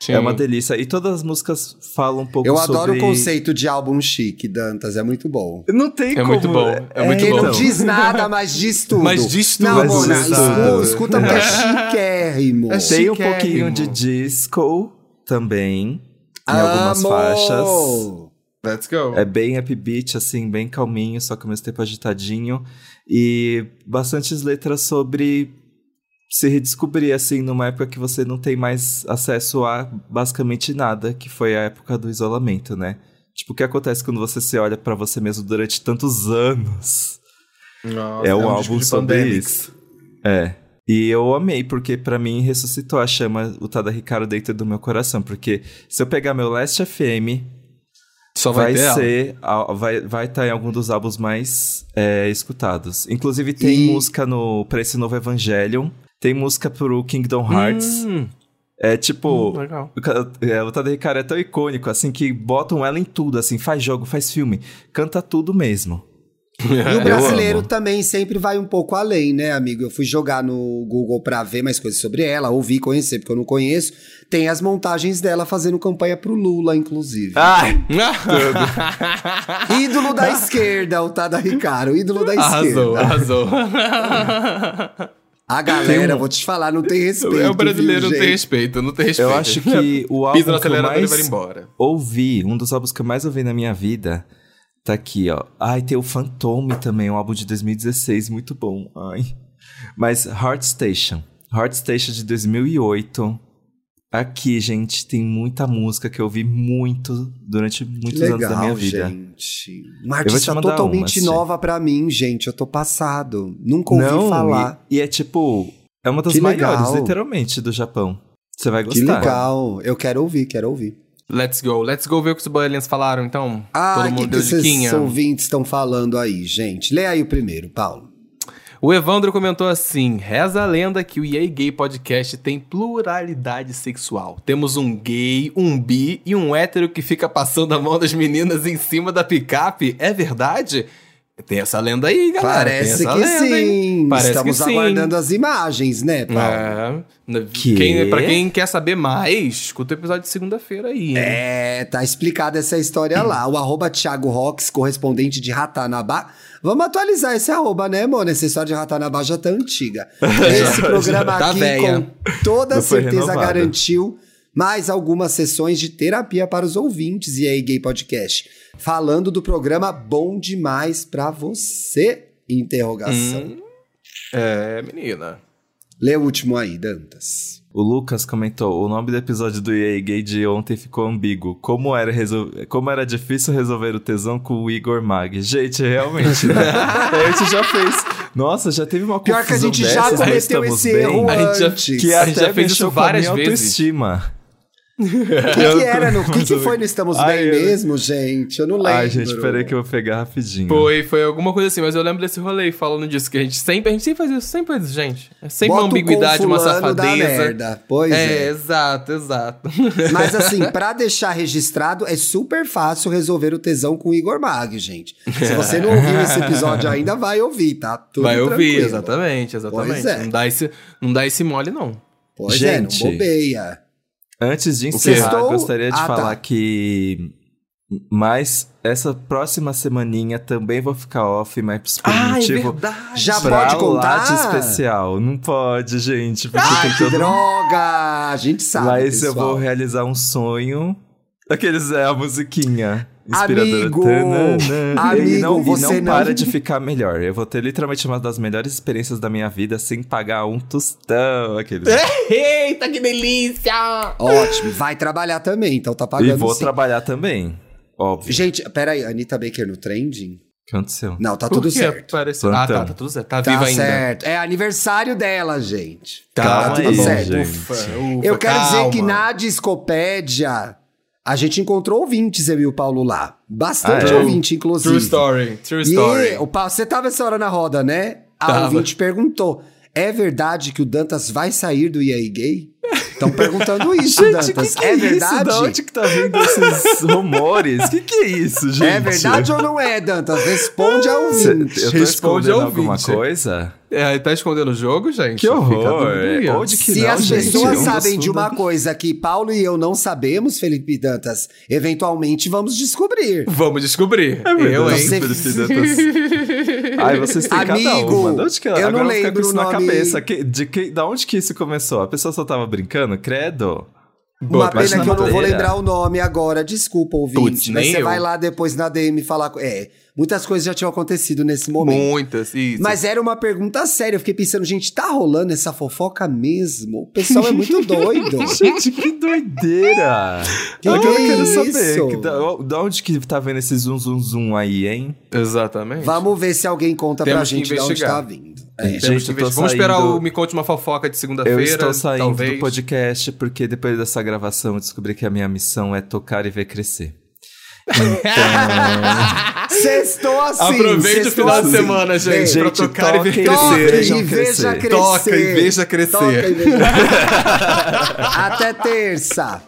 Sim. É uma delícia. E todas as músicas falam um pouco Eu sobre... adoro o conceito de álbum chique, Dantas. É muito bom. Não tem É como... muito bom, é muito Quem bom. não diz nada, mas diz tudo. Mas diz tudo. Não, Mas Mona, diz escu- tudo. escuta porque é chiquérrimo. É Tem um pouquinho de disco também, em algumas Amo! faixas. Let's go. É bem upbeat, assim, bem calminho, só que ao mesmo tempo agitadinho. E bastantes letras sobre se redescobrir, assim, numa época que você não tem mais acesso a basicamente nada, que foi a época do isolamento, né? Tipo, o que acontece quando você se olha pra você mesmo durante tantos anos? Nossa, é um, disco álbum de sobre pandemic. isso. É. E eu amei, porque pra mim ressuscitou a chama, o Tada Ricardo dentro do meu coração. Porque se eu pegar meu Last FM, Só vai, vai, ser. a- Vai estar vai tá em algum dos álbuns mais é, escutados. Inclusive, tem E- música no, pra esse novo Evangelion. Tem música pro Kingdom Hearts. Hum, É tipo. hum, legal. o é, o Tada Ricardo é tão icônico, assim, que botam ela em tudo, assim, faz jogo, faz filme, canta tudo mesmo. E o brasileiro também sempre vai um pouco além, né, amigo? Eu fui jogar no Google pra ver mais coisas sobre ela, ouvir, conhecer, porque eu não conheço. Tem as montagens dela fazendo campanha pro Lula, inclusive. Ai! Ídolo da esquerda, o Tada Ricardo, ídolo da arrasou, esquerda. arrasou. A galera, um- vou te falar, não tem respeito. É o brasileiro viu, não tem respeito, não tem respeito. Eu acho que o álbum que eu mais vai embora. ouvi, um dos álbuns que eu mais ouvi na minha vida, tá aqui, ó. Ai, tem o Phantom também, um álbum de 2016, muito bom. Ai. Mas Heart Station. Heart Station de 2008. Aqui, gente, tem muita música que eu ouvi muito durante muitos Legal, anos da minha vida. gente. Uma artista totalmente uma, Sim. nova pra mim, gente. Eu tô passado. Nunca ouvi Não, falar. E, e é tipo, é uma das Que maiores, legal. literalmente, do Japão. Você vai Que gostar. legal. Eu quero ouvir, quero ouvir. Let's go. Let's go ver o que os boilinhos falaram, então. Ah, Todo que, mundo que deu esses diquinha. ouvintes estão falando aí, gente? Lê aí o primeiro, Paulo. O Evandro comentou assim: reza a lenda que o EA Gay Podcast tem pluralidade sexual. Temos um gay, um bi e um hétero que fica passando a mão das meninas em cima da picape. É verdade? Tem essa lenda aí, galera. Parece que lenda, sim. hein? Parece Estamos que sim. aguardando as imagens, né, Paulo? É. Que? Quem, pra quem quer saber mais, escuta o episódio de segunda-feira aí. hein? É, tá explicada essa história lá. O arroba Thiago Rox, correspondente de Ratanabá. Vamos atualizar esse arroba, né, mano? Essa história de Ratanabá já tá antiga. Esse programa Tá aqui, velha. com toda Não certeza, garantiu mais algumas sessões de terapia para os ouvintes e aí, Gay Podcast. Falando do programa Bom Demais pra Você? Interrogação. Hum. É, menina. Lê o último aí, Dantas. O Lucas comentou: o nome do episódio do EA Gay de ontem ficou ambíguo. Como era, resol... Como era difícil resolver o tesão com o Igor Mag. Gente, realmente, né? a gente já fez. Nossa, já teve uma confusão Pior que a gente já dessas, cometeu esse bem, erro A gente já-. Que A gente já fez isso várias vezes. autoestima. O que, que era? no- O que, que foi no Estamos Ai, Bem eu- mesmo, gente? Eu não lembro. Ai, gente, peraí que eu vou pegar rapidinho. Foi, foi alguma coisa assim, mas eu lembro desse rolê falando disso, que a gente sempre, a gente sempre faz isso, sempre faz isso, gente. É sempre uma Bota o ambiguidade, uma safadeza. merda. Pois é, é. exato, exato. Mas assim, pra deixar registrado, é super fácil resolver o tesão com o Igor Mag, gente. Se você não ouviu esse episódio ainda, vai ouvir, tá? Tudo Vai ouvir, tranquilo. exatamente, exatamente. Pois é. Não, dá esse, não dá esse mole, não. Pois Gente. é, não bobeia. Antes de encerrar, Sextou? gostaria de Ah, tá. falar que. Mas essa próxima semaninha também vou ficar off, mas por um motivo. verdade. Já pra pode contar? de especial. Não pode, gente. Porque tem Que todo droga! A gente sabe, Mas eu pessoal. vou realizar um sonho. Aqueles é a musiquinha. Inspiradora. Amigo! Amigo, e não, você e não, não- para de ficar melhor. Eu vou ter literalmente uma das melhores experiências da minha vida sem pagar um tostão. Aqueles. Eita, que delícia! Ótimo, vai trabalhar também, então tá e pagando vou sim. trabalhar também. Óbvio. Gente, peraí, Anitta Baker no trending? O que aconteceu? Não, tá Por tudo que certo. apareceu? Ah, tá, tá tudo certo. Tá, Tá viva ainda. certo. É aniversário dela, gente. Calma tá tudo aí, certo. gente. Ufa, ufa, Eu quero dizer calma. que na Discopédia a gente encontrou ouvintes, eu e o Paulo lá. Bastante Ah, é? ouvinte, inclusive. True story, true E story. o Paulo, você tava essa hora na roda, né? A Tava. ouvinte perguntou: é verdade que o Dantas vai sair do EA Gay? Estão perguntando isso, Dantas. que que é isso? verdade? Da onde que tá vindo esses rumores? Que que é isso, gente? É verdade ou não é, Dantas? Responde ao Cê- ouvinte. Eu tô Responde escondendo ao alguma coisa? É, tá escondendo o jogo, gente? Que horror. Onde que Se não, as gente? pessoas sabem de uma coisa que Paulo e eu não sabemos, Felipe Dantas, eventualmente vamos descobrir. Vamos descobrir. É verdade, eu, hein? Você- Felipe Ai, vocês têm cada Amigo, uma. De onde que eu Agora não com lembro isso o na nome. cabeça. Que, de que, da onde que isso começou? A pessoa só tava brincando? Credo. Uma mas pena na que eu não vou lembrar o nome agora, desculpa, ouvinte. Mas você eu. vai lá depois na DM falar. com- É, muitas coisas já tinham acontecido nesse momento. Muitas, isso. Mas era uma pergunta séria. Eu fiquei pensando, gente, tá rolando essa fofoca mesmo? O pessoal é muito doido. Gente, que doideira! Que eu que quero é saber. que da, da onde que tá vendo esse zum zum zum aí, hein? Exatamente. Vamos ver se alguém conta pra Temos que gente de onde tá vindo. É, Gente, eu tô. Vamos esperar saindo- o Me Conte Uma Fofoca de Eu segunda-feira. estou saindo talvez. do podcast porque depois dessa gravação eu descobri que a minha missão é tocar e ver crescer. Sextou assim. Aproveite o final de assim. semana, gente, Gente, pra tocar e ver e veja crescer. crescer. Toca e veja crescer. Toca e veja crescer. Até terça.